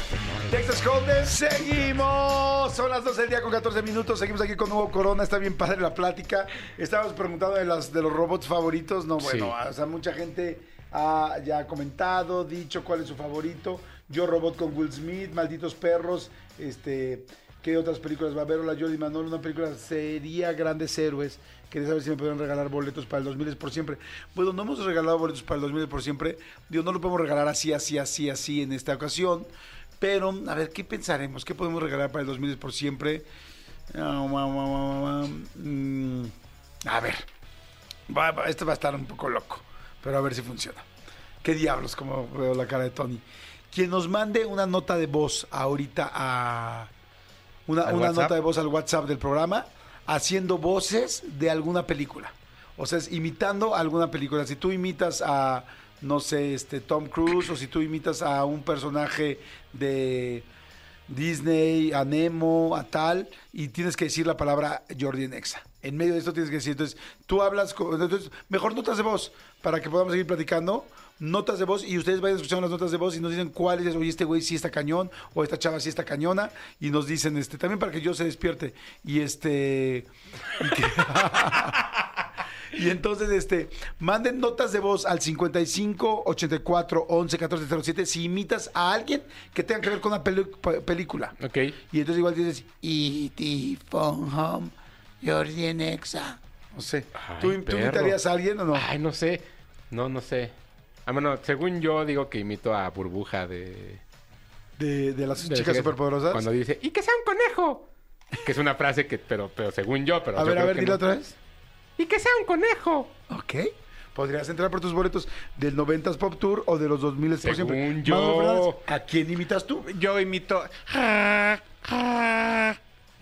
Texas Hold'em, seguimos. Son las 12 del día con 14 minutos. Seguimos aquí con Hugo Corona. Está bien padre la plática. Estábamos preguntando de, las, de los robots favoritos. No, bueno, Sí. o sea, mucha gente ha ya comentado, dicho cuál es su favorito. Yo Robot con Will Smith, Malditos Perros, este... ¿Qué otras películas va a haber? Hola Jordi Manolo, una película sería Grandes Héroes. Quería saber si me pueden regalar boletos para el 2000 es por siempre. Bueno, no hemos regalado boletos para el 2000 es por siempre. Digo, no lo podemos regalar así, así, así, así en esta ocasión. Pero, a ver, ¿qué pensaremos? ¿Qué podemos regalar para el 2000 es por siempre? Mm, A ver, esto va a estar un poco loco, pero a ver si funciona. ¿Qué diablos? Como veo la cara de Tony. Quien nos mande una nota de voz ahorita a... Una, ¿Al una nota de voz al WhatsApp del programa haciendo voces de alguna película. O sea, es imitando alguna película. Si tú imitas a, no sé, este Tom Cruise o si tú imitas a un personaje de Disney, a Nemo, a tal, y tienes que decir la palabra Jordi en Exa. En medio de esto tienes que decir, entonces, tú hablas, con, entonces, mejor notas de voz, para que podamos seguir platicando, notas de voz, y ustedes vayan escuchando las notas de voz y nos dicen cuáles, es, oye, este güey sí está cañón, o esta chava sí está cañona, y nos dicen, este, también para que yo se despierte, y este... y que- Y entonces, este, manden notas de voz al 55 84 11 14 07 si imitas a alguien que tenga que ver con una película. Ok. Y entonces igual dices, E.T. Phone Home, Jordi en Exa. No sé. ¿Tú, Ay, tú perro. imitarías a alguien o no? Ay, no sé. No, no sé. Ah, bueno, según yo digo que imito a Burbuja de... De, de las de chicas superpoderosas. Cuando dice, ¡y que sea un conejo! Que es una frase que, pero, pero según yo, pero a yo ver, a ver, no. otra vez. ¡Y que sea un conejo! Ok. Podrías entrar por tus boletos del 90s Pop Tour o de los 2000 por Según siempre. yo. ¿A quién imitas tú? Yo imito.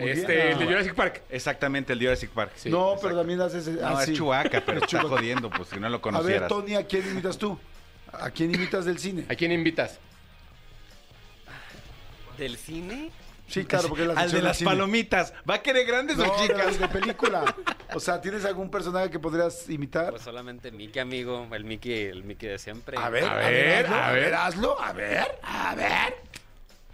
Muy Este, bien. el de Jurassic Park. Exactamente, el de Jurassic Park. Sí, no, exacto. pero también haces. No, ah, es sí. Chewbacca, pero Es está jodiendo, pues si no lo A ver, conocieras. Tony, ¿a quién imitas tú? ¿A quién imitas del cine? ¿A quién invitas? ¿Del cine? Sí, claro, porque es la Al sección de las cine. palomitas. ¿Va a querer grandes No, o de, chicas? las de película. O sea, ¿tienes algún personaje que podrías imitar? Pues solamente Mickey, amigo. El Mickey, el Mickey de siempre. A ver, A a ver, hazlo, a ver. hazlo, a ver, a ver.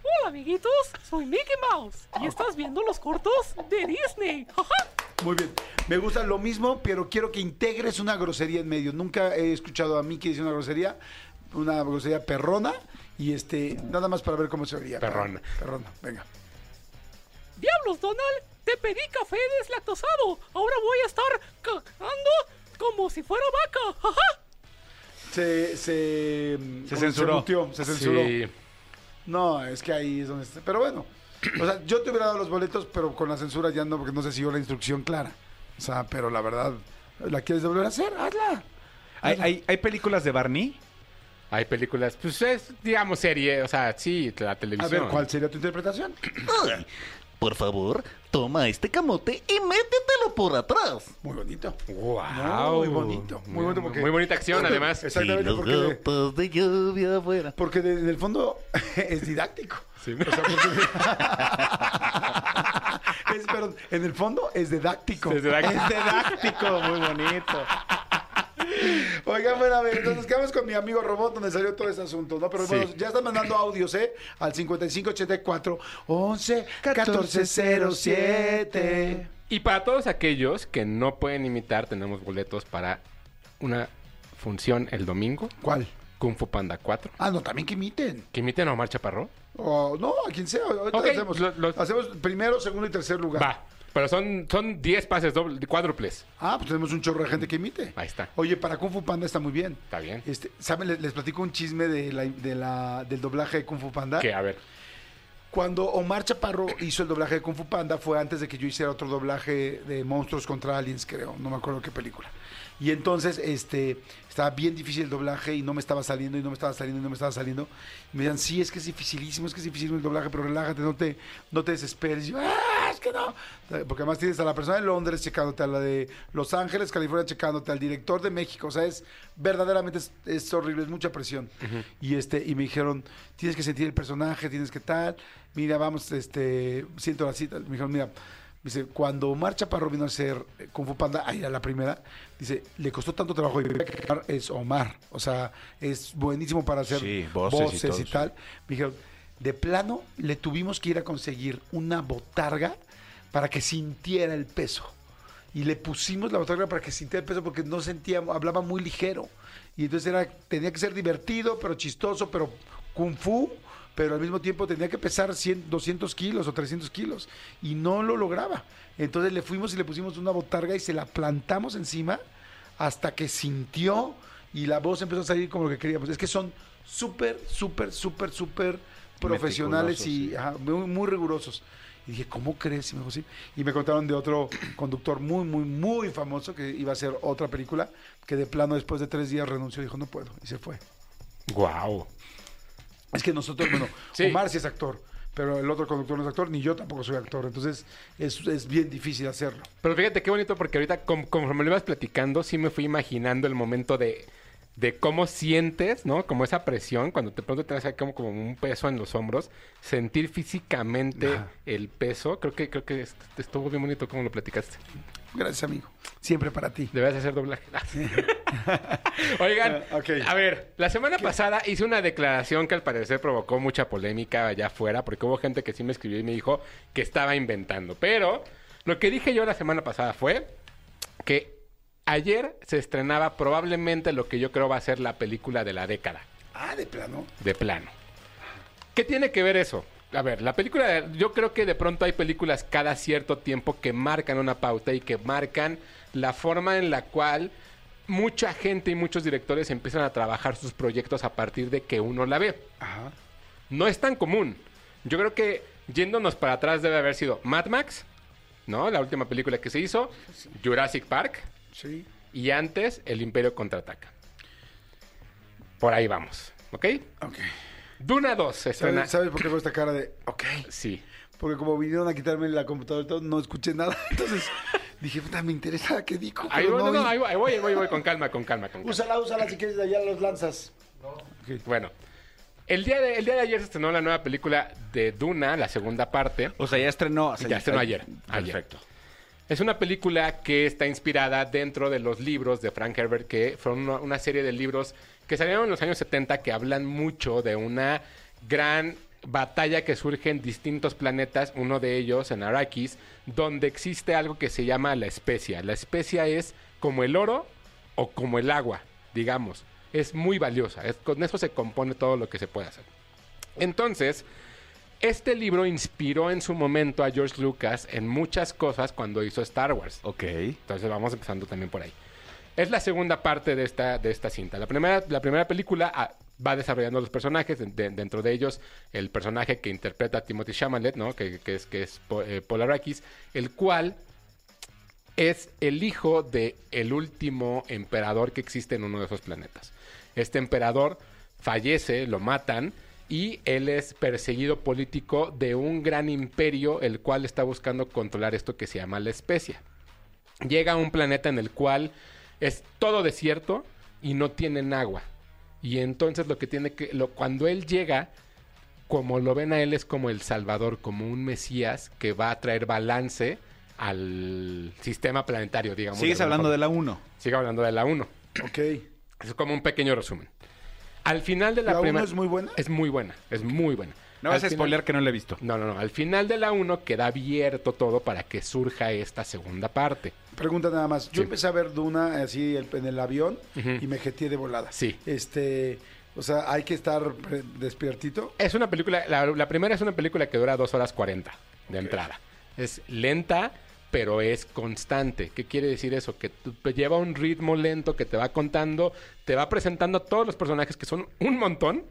Hola amiguitos, soy Mickey Mouse y estás viendo los cortos de Disney. Muy bien. Me gusta lo mismo, pero quiero que integres una grosería en medio. Nunca he escuchado a que dice una grosería, una grosería perrona, y este, nada más para ver cómo se oiría. Perrona. Perrona, venga. Diablos, Donald, te pedí café deslactosado. Ahora voy a estar cagando como si fuera vaca. Se, se, Se censuró. muteó, se censuró. Sí. No, es que ahí es donde está. Pero bueno, o sea, yo te hubiera dado los boletos, pero con la censura ya no, porque no se siguió la instrucción clara. O sea, pero la verdad, ¿la quieres volver a hacer? Hazla. ¿Hay, hay, hay películas de Barney? Hay películas, pues es, digamos, serie, o sea, sí, la A televisión. ver, ¿cuál sería tu interpretación? Ay, por favor, toma este camote y métetelo por atrás. Muy bonito. Wow. Muy bonito, muy bonito porque- Muy bonita acción, además. Y Exactamente, los porque, de- gotas de lluvia afuera. porque de- en el fondo es didáctico. O sea, porque- es, perdón, en el fondo es didáctico. Es didáctico. Es didáctico, muy bonito. Oigan, bueno, a ver, entonces quedamos con mi amigo robot donde salió todo este asunto, ¿no? Pero Sí. bueno, ya están mandando audios, ¿eh? Al 5584 11 1407. Y para todos aquellos que no pueden imitar, tenemos boletos para una función el domingo. ¿Cuál? Kung Fu Panda 4. Ah, no, también que imiten. Que imiten a Omar Chaparro. O no, a quien sea. Ahorita hacemos, lo- lo- hacemos primero, segundo y tercer lugar. Va. Pero son, son 10 pases doble, cuádruples. Ah, pues tenemos un chorro de gente que imite. Ahí está. Oye, para Kung Fu Panda está muy bien. Está bien. Este, ¿Saben? Les, les platico un chisme de la, de la- del doblaje de Kung Fu Panda. Que, a ver. Cuando Omar Chaparro hizo el doblaje de Kung Fu Panda fue antes de que yo hiciera otro doblaje de Monstruos contra Aliens, creo. No me acuerdo qué película. Y entonces, este, estaba bien difícil el doblaje y no me estaba saliendo y no me estaba saliendo y no me estaba saliendo. Y me decían, sí, es que es dificilísimo, es que es dificilísimo el doblaje, pero relájate, no te, no te desesperes. Y yo, ah, es que no. Porque además tienes a la persona de Londres checándote, a la de Los Ángeles, California checándote, al director de México. O sea, es verdaderamente es, es horrible, es mucha presión. Y este, y me dijeron, tienes que sentir el personaje, tienes que tal. Mira, vamos, este, siento la cita. Me dijeron, mira, dice, cuando Omar Chaparro vino a hacer eh, Kung Fu Panda, ahí a la primera, dice, le costó tanto trabajo y Omar es Omar. O sea, es buenísimo para hacer Sí, voces y voces, y, sí. tal. Me dijeron, de plano, le tuvimos que ir a conseguir una botarga para que sintiera el peso. Y le pusimos la botarga para que sintiera el peso porque no sentía, hablaba muy ligero. Y entonces era, tenía que ser divertido, pero chistoso, pero kung fu, pero al mismo tiempo tenía que pesar 100, 200 kilos o 300 kilos. Y no lo lograba. Entonces le fuimos y le pusimos una botarga y se la plantamos encima hasta que sintió y la voz empezó a salir como lo que queríamos. Es que son súper, súper, súper, súper profesionales y ajá, muy, muy rigurosos. Y dije, ¿cómo crees? Y me dijo, "Sí". Y me contaron de otro conductor muy, muy, muy famoso que iba a hacer otra película, que de plano después de tres días renunció y dijo, no puedo. Y se fue. Wow. Es que nosotros, bueno, Sí. Omar sí es actor, pero el otro conductor no es actor, ni yo tampoco soy actor. Entonces es, es bien difícil hacerlo. Pero fíjate qué bonito porque ahorita conforme lo ibas platicando, sí me fui imaginando el momento de, de cómo sientes, ¿no? Como esa presión, cuando de pronto tienes como, como un peso en los hombros, sentir físicamente el peso, creo que creo que est- estuvo bien bonito como lo platicaste. Gracias, amigo. Siempre para ti. Debes hacer doblaje. Oigan, Ah, a ver, la semana pasada hice una declaración que al parecer provocó mucha polémica allá afuera, porque hubo gente que sí me escribió y me dijo que estaba inventando. Pero lo que dije yo la semana pasada fue que ayer se estrenaba probablemente lo que yo creo va a ser la película de la década, Ah, de plano. de plano. ¿Qué tiene que ver eso? A ver, la película, yo creo que de pronto hay películas cada cierto tiempo que marcan una pauta y que marcan la forma en la cual mucha gente y muchos directores empiezan a trabajar sus proyectos a partir de que uno la ve. Ajá. No es tan común. Yo creo que yéndonos para atrás debe haber sido Mad Max, ¿no? La última película que se hizo, Jurassic Park Sí. y antes El Imperio contraataca. Por ahí vamos, ¿ok? Ok. Duna 2 se estrena. ¿Sabes, sabes por qué fue esta cara de, ok? Sí. Porque como vinieron a quitarme la computadora y todo, no escuché nada. Entonces dije, puta, me interesa qué dijo. Ahí voy, no, no no, ahí voy, ahí voy, ahí voy, con calma, con calma, con calma. Úsala, úsala si quieres, de allá los lanzas. Bueno, el día, de, el día de ayer se estrenó la nueva película de Duna, la segunda parte. O sea, ya estrenó. o sea, Ya estrenó ayer, ayer. Perfecto. Es una película que está inspirada dentro de los libros de Frank Herbert, que fueron una, una serie de libros que salieron en los años 70 que hablan mucho de una gran batalla que surge en distintos planetas, uno de ellos en Arrakis, donde existe algo que se llama la especia. La especia es como el oro o como el agua, digamos. Es muy valiosa. Es- con eso se compone todo lo que se puede hacer. Entonces, este libro inspiró en su momento a George Lucas en muchas cosas cuando hizo Star Wars. Ok. Entonces vamos empezando también por ahí. Es la segunda parte de esta, de esta cinta. La primera, la primera película ah, va desarrollando los personajes, de- de- dentro de ellos el personaje que interpreta a Timothy Chalamet, ¿no? que, es, que es Po- eh, el cual es el hijo de último emperador que existe en uno de esos planetas. Este emperador fallece, lo matan y él es perseguido político de un gran imperio el cual está buscando controlar esto que se llama la especia. Llega a un planeta en el cual es todo desierto y no tienen agua. Y entonces lo que tiene que lo, cuando él llega como lo ven a él es como el salvador, como un mesías que va a traer balance al sistema planetario, digamos. Sigues hablando forma. de la 1. Sigo hablando de la 1. Ok. Es como un pequeño resumen. Al final de la, ¿La primera... es muy buena? Es muy buena, es muy buena. No vas a spoilear que no la he visto. No, no, no. Al final de la 1 queda abierto todo para que surja esta segunda parte. Pregunta nada más. Yo Sí. empecé a ver Duna así el- en el avión Ujú. y me jeteé de volada. Sí. Este, o sea, hay que estar pre- despiertito. Es una película, la, la primera es una película que dura 2 horas 40 de entrada. Es lenta, pero es constante. ¿Qué quiere decir eso? Que tú- te lleva un ritmo lento que te va contando, te va presentando a todos los personajes que son un montón.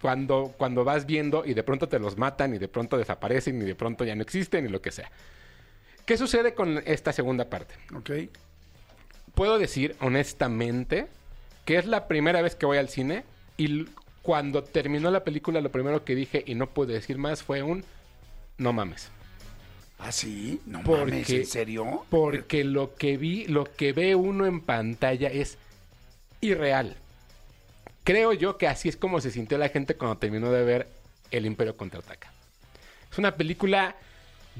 Cuando, cuando vas viendo y de pronto te los matan y de pronto desaparecen y de pronto ya no existen y lo que sea. ¿Qué sucede con esta segunda parte? Ok. puedo decir honestamente que es la primera vez que voy al cine y cuando terminó la película lo primero que dije y no pude decir más fue un no mames. ¿Ah, sí? No Porque- mames, ¿en serio? Porque lo que vi, lo que ve uno en pantalla es irreal. Creo yo que así es como se sintió la gente cuando terminó de ver El Imperio Contraataca. Es una película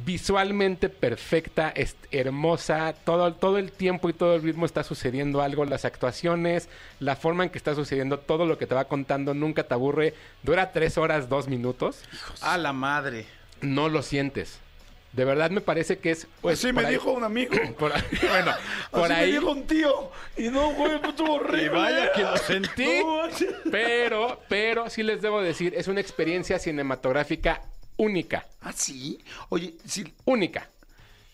visualmente perfecta, es hermosa, todo, todo el tiempo y todo el ritmo está sucediendo algo, las actuaciones, la forma en que está sucediendo, todo lo que te va contando, nunca te aburre, dura tres horas, dos minutos, A la madre. no lo sientes. De verdad me parece que es... pues, Así me ahí- dijo un amigo. por bueno, por Así ahí... me dijo un tío. Y no, güey, estuvo horrible. Y vaya que lo sentí. No. Pero, pero sí les debo decir, es una experiencia cinematográfica única. ¿Ah, sí? Oye, sí, Única.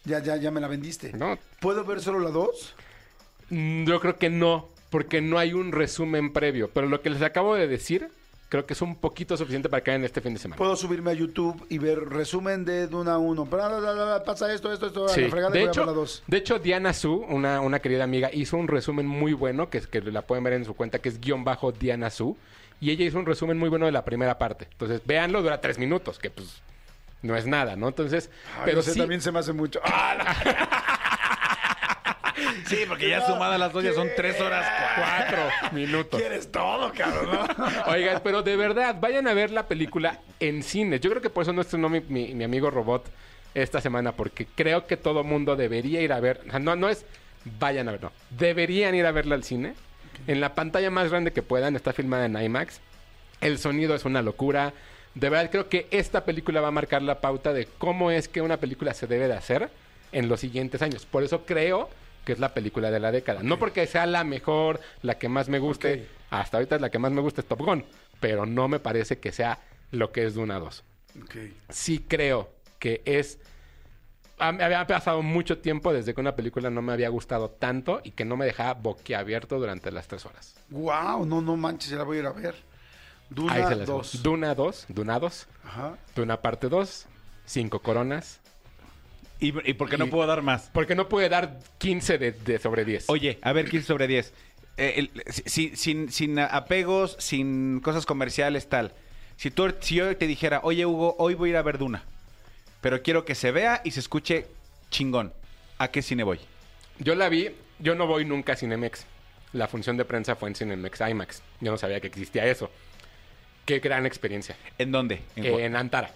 ya, ya, ya me la vendiste. ¿no? ¿Puedo ver solo la dos? Mm, Yo creo que no, porque no hay un resumen previo. Pero lo que les acabo de decir, creo que es un poquito suficiente para que hagan este fin de semana. Puedo subirme a YouTube y ver resumen de Duna 1. Bla, bla, bla, bla, Pasa esto, esto, esto. a Sí. la De, a hecho, la dos. de hecho, Diana Su, una, una querida amiga, hizo un resumen muy bueno, que, es, que la pueden ver en su cuenta, que es guion bajo Diana Su. Y ella hizo un resumen muy bueno de la primera parte. Entonces, véanlo, dura tres minutos, que pues no es nada, ¿no? Entonces, Ay, pero sí, también se me hace mucho. ¡Ah, Sí, porque ya sumadas las dos ya son tres horas. cuatro minutos. Quieres todo, cabrón, ¿no? Oigan, pero de verdad, vayan a ver la película en cine. Yo creo que por eso no estrenó mi, mi- mi amigo Robot esta semana, porque creo que todo mundo debería ir a ver. no, no es vayan a ver, no. Deberían ir a verla al cine. En la pantalla más grande que puedan, está filmada en IMAX. El sonido es una locura. De verdad, creo que esta película va a marcar la pauta de cómo es que una película se debe de hacer en los siguientes años. Por eso creo que es la película de la década. No porque sea la mejor, la que más me guste. Hasta ahorita la que más me gusta es Top Gun. Pero no me parece que sea lo que es Duna 2. Ok. Sí creo que es... Me había pasado mucho tiempo desde que una película no me había gustado tanto y que no me dejaba boquiabierto durante las tres horas. Wow, no, no manches, ya la voy a ir a ver. Duna Ahí se las dejo. 2. Duna 2, Duna 2, Ajá. Duna parte 2, cinco coronas. ¿Y, y por qué no puedo dar más? Porque no puede dar 15 de, de sobre 10. Oye, a ver, 15 sobre 10. Eh, el- si- sin, sin apegos, sin cosas comerciales, tal. Si, tú, si yo te dijera, oye, Hugo, hoy voy a ir a ver Duna, pero quiero que se vea y se escuche chingón, ¿a qué cine voy? Yo la vi, yo no voy nunca a Cinemex. La función de prensa fue en Cinemex IMAX. Yo no sabía que existía eso. Qué gran experiencia. ¿En dónde? En, En, Gua- Antara.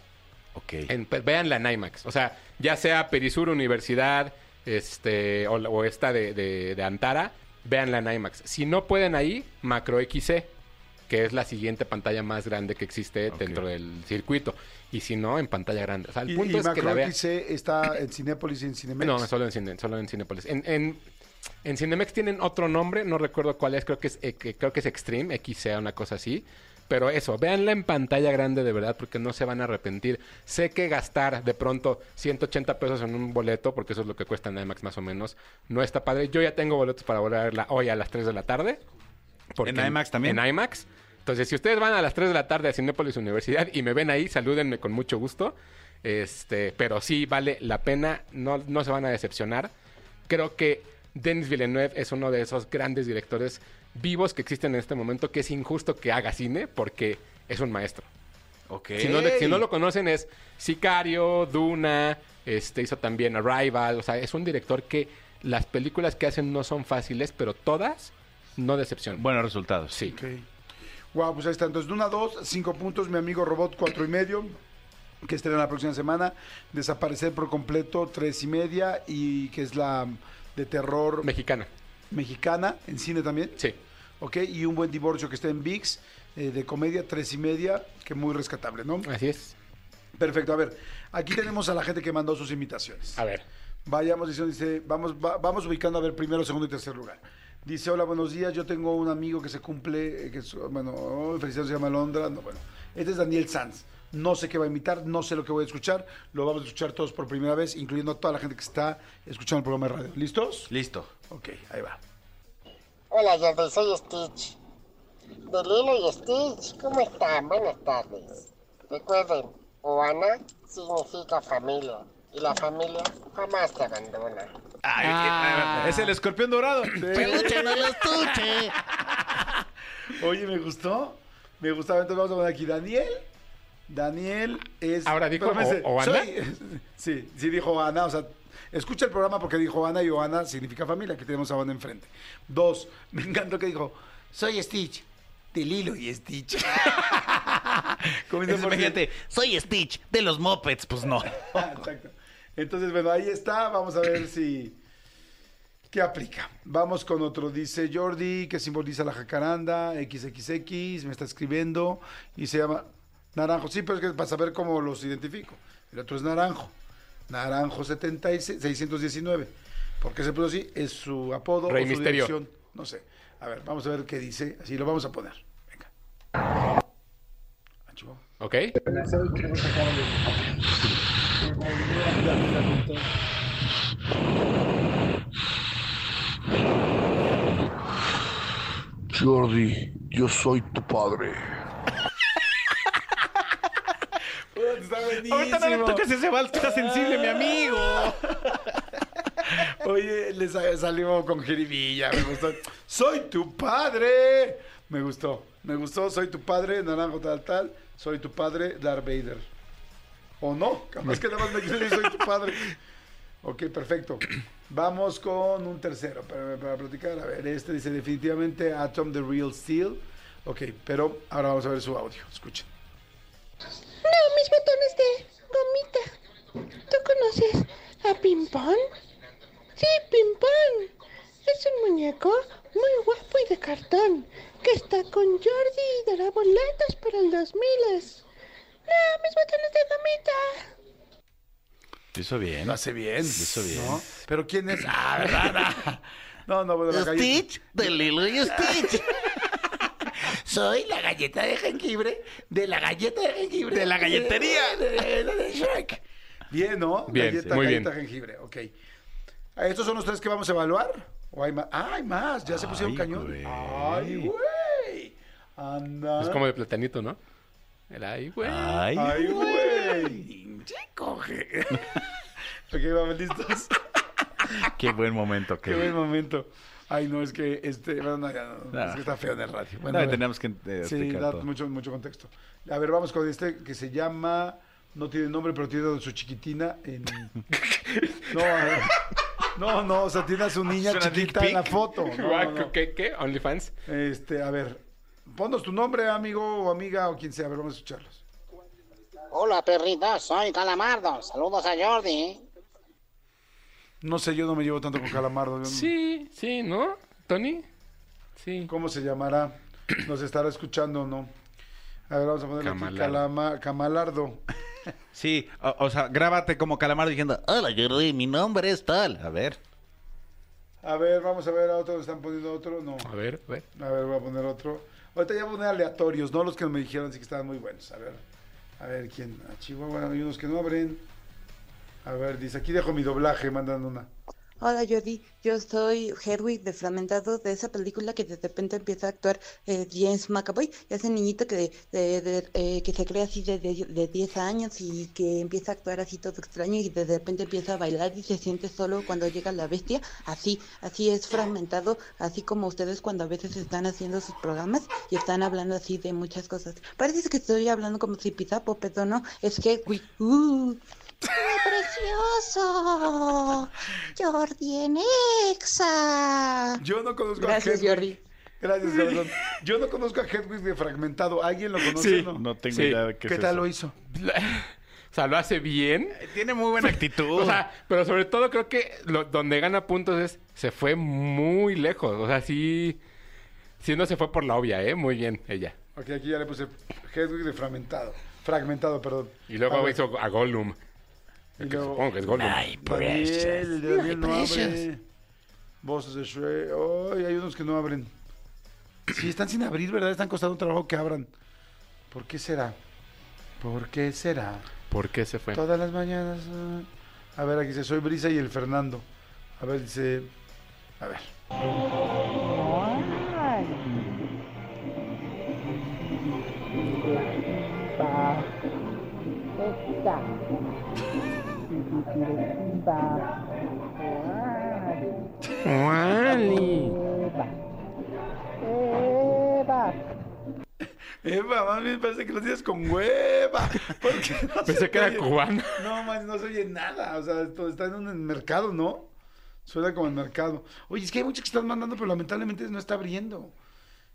Ok. En, pues, véanla en IMAX. O sea, ya sea Perisur Universidad este, o, o esta de, de- de Antara, véanla en IMAX. Si no pueden ahí, Macro XC. que es la siguiente pantalla más grande que existe dentro del circuito. Y si no, en pantalla grande. O sea, el Y, punto y es que la Macron vean. XC está en Cinépolis y en Cinemex. No, solo en, cine, solo en Cinépolis. En, en, en Cinemex tienen otro nombre, no recuerdo cuál es, creo que es, eh, que- creo que es Extreme, XC, una cosa así. Pero eso, véanla en pantalla grande de verdad, porque no se van a arrepentir. Sé que gastar de pronto 180 pesos en un boleto, porque eso es lo que cuesta en IMAX más o menos, no está padre. Yo ya tengo boletos para volver a verla hoy a las 3 de la tarde. ¿En IMAX también? En IMAX. Entonces, si ustedes van a las 3 de la tarde a Cinépolis Universidad y me ven ahí, salúdenme con mucho gusto. Este, pero sí vale la pena, no, no se van a decepcionar. Creo que Denis Villeneuve es uno de esos grandes directores vivos que existen en este momento, que es injusto que haga cine porque es un maestro. Ok. Si no, le- si no lo conocen es Sicario, Duna, este hizo también Arrival, o sea, es un director que las películas que hacen no son fáciles, pero todas no decepcionan. Buenos resultados. Sí. Ok. Wow, pues ahí está. Entonces, de una a dos, cinco puntos. Mi amigo Robot, cuatro y medio. Que estará la próxima semana. Desaparecer por completo, tres y media. Y que es la de terror Mexicana. Mexicana, en cine también. Sí. Ok, y un buen divorcio que está en VIX, eh, de comedia, tres y media, que muy rescatable, ¿no? Así es. Perfecto, a ver, aquí tenemos a la gente que mandó sus invitaciones. A ver. Vayamos diciendo, dice, vamos, va- vamos ubicando a ver primero, segundo y tercer lugar. Dice, hola, buenos días, yo tengo un amigo que se cumple, eh, que es, bueno, oh, felicidades, se llama Londra, no, bueno, este es Daniel Sanz. No sé qué va a imitar, no sé lo que voy a escuchar, lo vamos a escuchar todos por primera vez, incluyendo a toda la gente que está escuchando el programa de radio. ¿Listos? Listo. Ok, ahí va. Hola, Jordi, soy Stitch. De Lilo y Stitch, ¿cómo están? Buenas tardes. Recuerden, Oana significa familia. Y la familia jamás te abandona. Ah, es el escorpión dorado. Peluche en el estuche. Oye, me gustó. Me gustaba. Entonces vamos a poner aquí Daniel. Daniel es. Ahora dijo Oana. soy- Sí, sí dijo Ana. O sea, escucha el programa porque dijo Ana y Oana significa familia. Aquí tenemos a Oana enfrente. Dos, me encantó que dijo: Soy Stitch. De Lilo y Stitch. Por imagínate, soy Stitch de los Muppets, pues no. Exacto. Entonces, bueno, ahí está. Vamos a ver si. ¿Qué aplica? Vamos con otro. Dice Jordi, que simboliza la jacaranda, XXX, me está escribiendo y se llama Naranjo. Sí, pero es que para saber cómo los identifico. El otro es Naranjo. Naranjo 76, 619. ¿Por qué se puso así? Es su apodo Rey o su Misterio. dirección. No sé. A ver, vamos a ver qué dice. Así lo vamos a poner. Venga. ¿Ok? Jordi, yo soy tu padre. Está buenísimo. Ahorita no le toques ese vals que está sensible, mi amigo. Oye, le sa- salió con jiribilla, me gustó. Soy tu padre. Me gustó, me gustó. Soy tu padre, naranjo tal tal. Soy tu padre, Darth Vader. ¿O no? Capaz que nada más me quiere decir soy tu padre. Ok, perfecto. Vamos con un tercero para, para platicar. A ver, este dice definitivamente Atom the Real Steel. Ok, pero ahora vamos a ver su audio. Escuchen. No, mis botones de gomita. ¿Tú conoces a Pimpón? Sí, Pimpón. Es un muñeco muy guapo y de cartón que está con Jordi y dará boletos para el 2000. No, mis botones de gomita. Lo hizo bien. Lo hace bien. Lo hizo bien. ¿no? ¿Pero quién es? Ah, ¿verdad? No, no, bueno, la Stitch de Lilo y Stitch. Soy la galleta de jengibre de la galleta de jengibre. De la galletería. De, de- de Shrek. Bien, ¿no? Bien, galleta, muy galleta bien. jengibre, ok. Ah, ¿Estos son los tres que vamos a evaluar? ¿O hay más? Ah, hay más. Ya se pusieron Ay, cañón. güey. Ay, güey. Anda. Es como de platanito, ¿no? Era ahí, güey. Ay, Ay, güey. Che, coge. ok, vamos listos. Qué buen momento. Qué buen momento. Ay, no, es que este. Bueno, no, ya no, No. Es que está feo en el radio. Bueno, tenemos que eh, Sí, da todo. mucho, mucho contexto. A ver, vamos con este que se llama. No tiene nombre, pero tiene su chiquitina en. No, a ver. no, no, o sea, tiene a su niña ¿Es una dick chiquita en la foto. No. ¿Qué? ¿Qué? ¿OnlyFans? Este, a ver. Ponnos tu nombre, amigo o amiga o quien sea. A ver, vamos a escucharlos. Hola, perritos, soy Calamardo. Saludos a Jordi. No sé, yo no me llevo tanto con Calamardo. no- Sí, sí, ¿no? ¿Tony? Sí. ¿Cómo se llamará? nos estará escuchando o no. A ver, vamos a ponerle aquí Camalardo. Calama- Camalardo. Sí, o, o sea, grábate como calamar diciendo, Hola Jordi, mi nombre es tal. a ver. A ver, vamos a ver a otro, ¿están poniendo otro? No. A ver, a ver. A ver, voy a poner otro. Ahorita ya voy a poner aleatorios, no los que me dijeron, sí que estaban muy buenos. A ver, a ver, ¿quién? A Chihuahua hay unos que no abren. A ver, dice, aquí dejo mi doblaje, mandan una. Hola Jordi, yo soy Hedwig de Fragmentado de esa película que de repente empieza a actuar eh, James McAvoy, ese niñito que, de- de- eh, que se cree así de, de, de 10 años y que empieza a actuar así todo extraño y de repente empieza a bailar y se siente solo cuando llega la bestia, así, así es fragmentado, así como ustedes cuando a veces están haciendo sus programas y están hablando así de muchas cosas. Parece que estoy hablando como si Pizapo, pero no, es Hedwig. Uh. ¡Precioso! Jordi en Exa. Yo no conozco Gracias, a Hedwig. Jordi. Gracias, Gordon. Yo no conozco a Hedwig de Fragmentado. ¿Alguien lo conoce? Sí. no? No tengo Sí. idea de qué, ¿Qué es tal eso. lo hizo? O sea, lo hace bien. Tiene muy buena actitud. O sea, pero sobre todo creo que lo- donde gana puntos es se fue muy lejos. O sea, sí, sí no se fue por la obvia, ¿eh? Muy bien, ella. Ok, aquí ya le puse Hedwig de Fragmentado. Fragmentado, perdón. Y luego A ver, hizo a Gollum. Y Que luego- supongo que es Gollum. Daniel, el de Daniel no abre. Voces de Shrek. Ay, hay unos que no abren. Sí, están sin abrir, ¿verdad? Están costando un trabajo que abran. ¿Por qué será? ¿Por qué será? ¿Por qué se fue? Todas las mañanas. ah. A ver, aquí dice, soy Brisa y el Fernando. A ver, dice... A ver. Eva, más bien parece que lo tienes con hueva. Porque no Pensé que era cubano. No, man, no se oye nada. O sea, esto está en un mercado, ¿no? Suena como en mercado. Oye, es que hay muchos que están mandando, pero lamentablemente no está abriendo.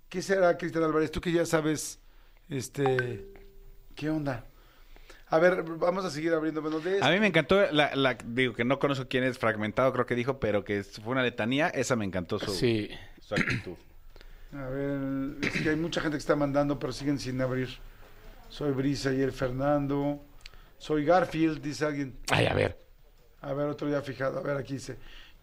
¿Qué será, Cristian Álvarez? Tú que ya sabes, este... ¿Qué onda? A ver, vamos a seguir abriendo. Bueno, de A mí me encantó, la, la- digo que no conozco quién es fragmentado, creo que dijo, pero que fue una letanía, esa me encantó su, Sí. su actitud. A ver, es que hay mucha gente que está mandando, pero siguen sin abrir. Soy Brisa y el Fernando. Soy Garfield, dice alguien. Ay, a ver. A ver, otro día fijado. A ver, aquí dice.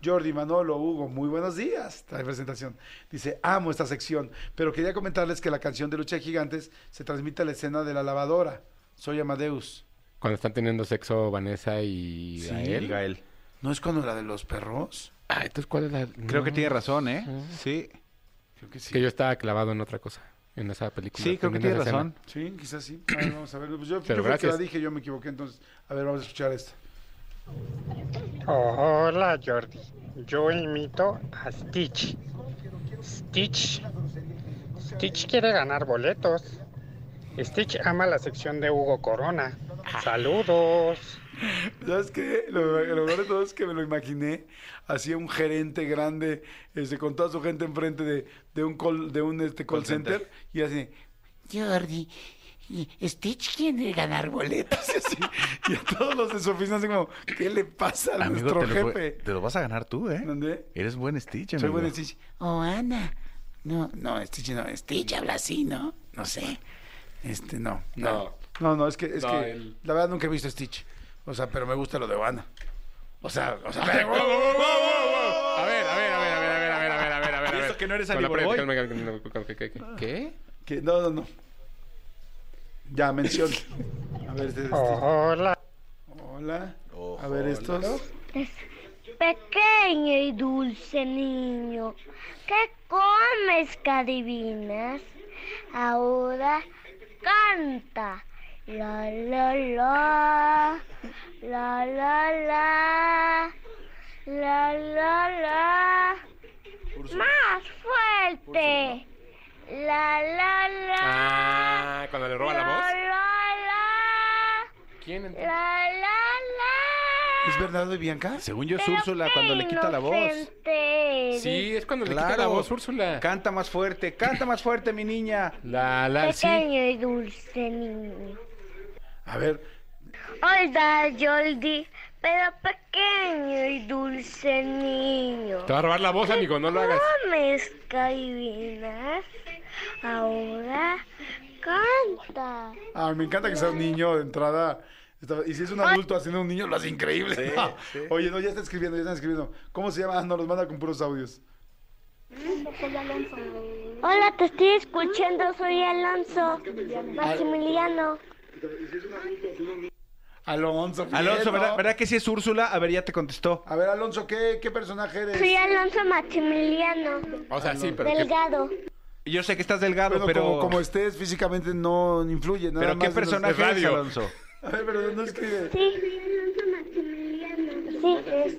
Jordi, Manolo, Hugo, muy buenos días. Trae presentación. Dice, amo esta sección, pero quería comentarles que la canción de Lucha de Gigantes se transmite a la escena de la lavadora. Soy Amadeus. Cuando están teniendo sexo Vanessa y Sí, Gael. Y Gael. ¿No es cuando la de los perros? Ah, entonces ¿cuál es la...? Creo que No. tiene razón, ¿eh? Sí. Creo que sí. Que yo estaba clavado en otra cosa. En esa película. Sí, creo que tiene razón. Sí, quizás sí. A ver, vamos a ver. Pues yo, Pero yo creo que la gracias. dije, yo me equivoqué. Entonces, a ver, vamos a escuchar esta. Hola Jordi, yo imito a Stitch. Stitch. Stitch quiere ganar boletos. Stitch ama la sección de Hugo Corona. Saludos. ¿Sabes qué? Lo, lo mejor de todo es que me lo imaginé así un gerente grande este, con toda su gente enfrente de, de un call, de un este, call, Call center. center. y así Jordi, Stitch quiere ganar boletos. y así, y a todos los de su oficina así como ¿qué le pasa a Amigo, nuestro te lo, jefe? te lo vas a ganar tú, ¿eh? ¿Dónde? Eres buen Stitch, Soy amigo. buen Stitch. Oh, Ana. No, no, Stitch no. Stitch habla así, ¿no? No sé. Este, no. No. No, no, es que, es No, que el- la verdad nunca he visto Stitch. O sea, pero me gusta lo de Oana. O sea, o sea, A ver, a ver, a ver, a ver, a ver, a ver, a ver, a ver, a ver, a ver, a ver. ¿Y eso que no eres ¿Qué? ¿Qué? No, no, no. Ya, mención. A ver, este, este- Hola. Hola. A ver, estos. Pequeño y dulce niño, ¿qué comes que adivinas? Ahora canta. La la la, la la la, la la la. Más fuerte. La la la. Ah, cuando le roba la voz. La la la. ¿Quién entonces? La la la. ¿Es Bernardo y Bianca? Según yo es Úrsula cuando le quita la voz. Inocente. Sí, es cuando le quita la voz Úrsula. Canta más fuerte, canta más fuerte, mi niña. La, la, sí. Pequeño y dulce niño. A ver, Hola, Jordi, pero pequeño y dulce niño. Te va a robar la voz, amigo, no lo hagas. ¿Comes caivinas? ahora canta. Ah, me encanta que sea un niño de entrada. Y si es un adulto haciendo un niño, lo hace increíble. Sí, No. sí. Oye, no, ya está escribiendo, ya está escribiendo. ¿Cómo se llama? Ah, no, los manda con puros audios. Hola, te estoy escuchando, soy Alonso Maximiliano. Alonso. bien, Alonso, ¿no? ¿verdad, verdad que sí es Úrsula? A ver, ya te contestó. A ver, Alonso, ¿qué, qué personaje eres? Soy Alonso Maximiliano. O sea, sí, pero ¿qué- Delgado. Yo sé que estás delgado, Bueno, pero... como, como estés físicamente no influye. Nada ¿Pero qué más los- personaje eres. Alonso? A ver, pero no escribe. Sí. Sí, es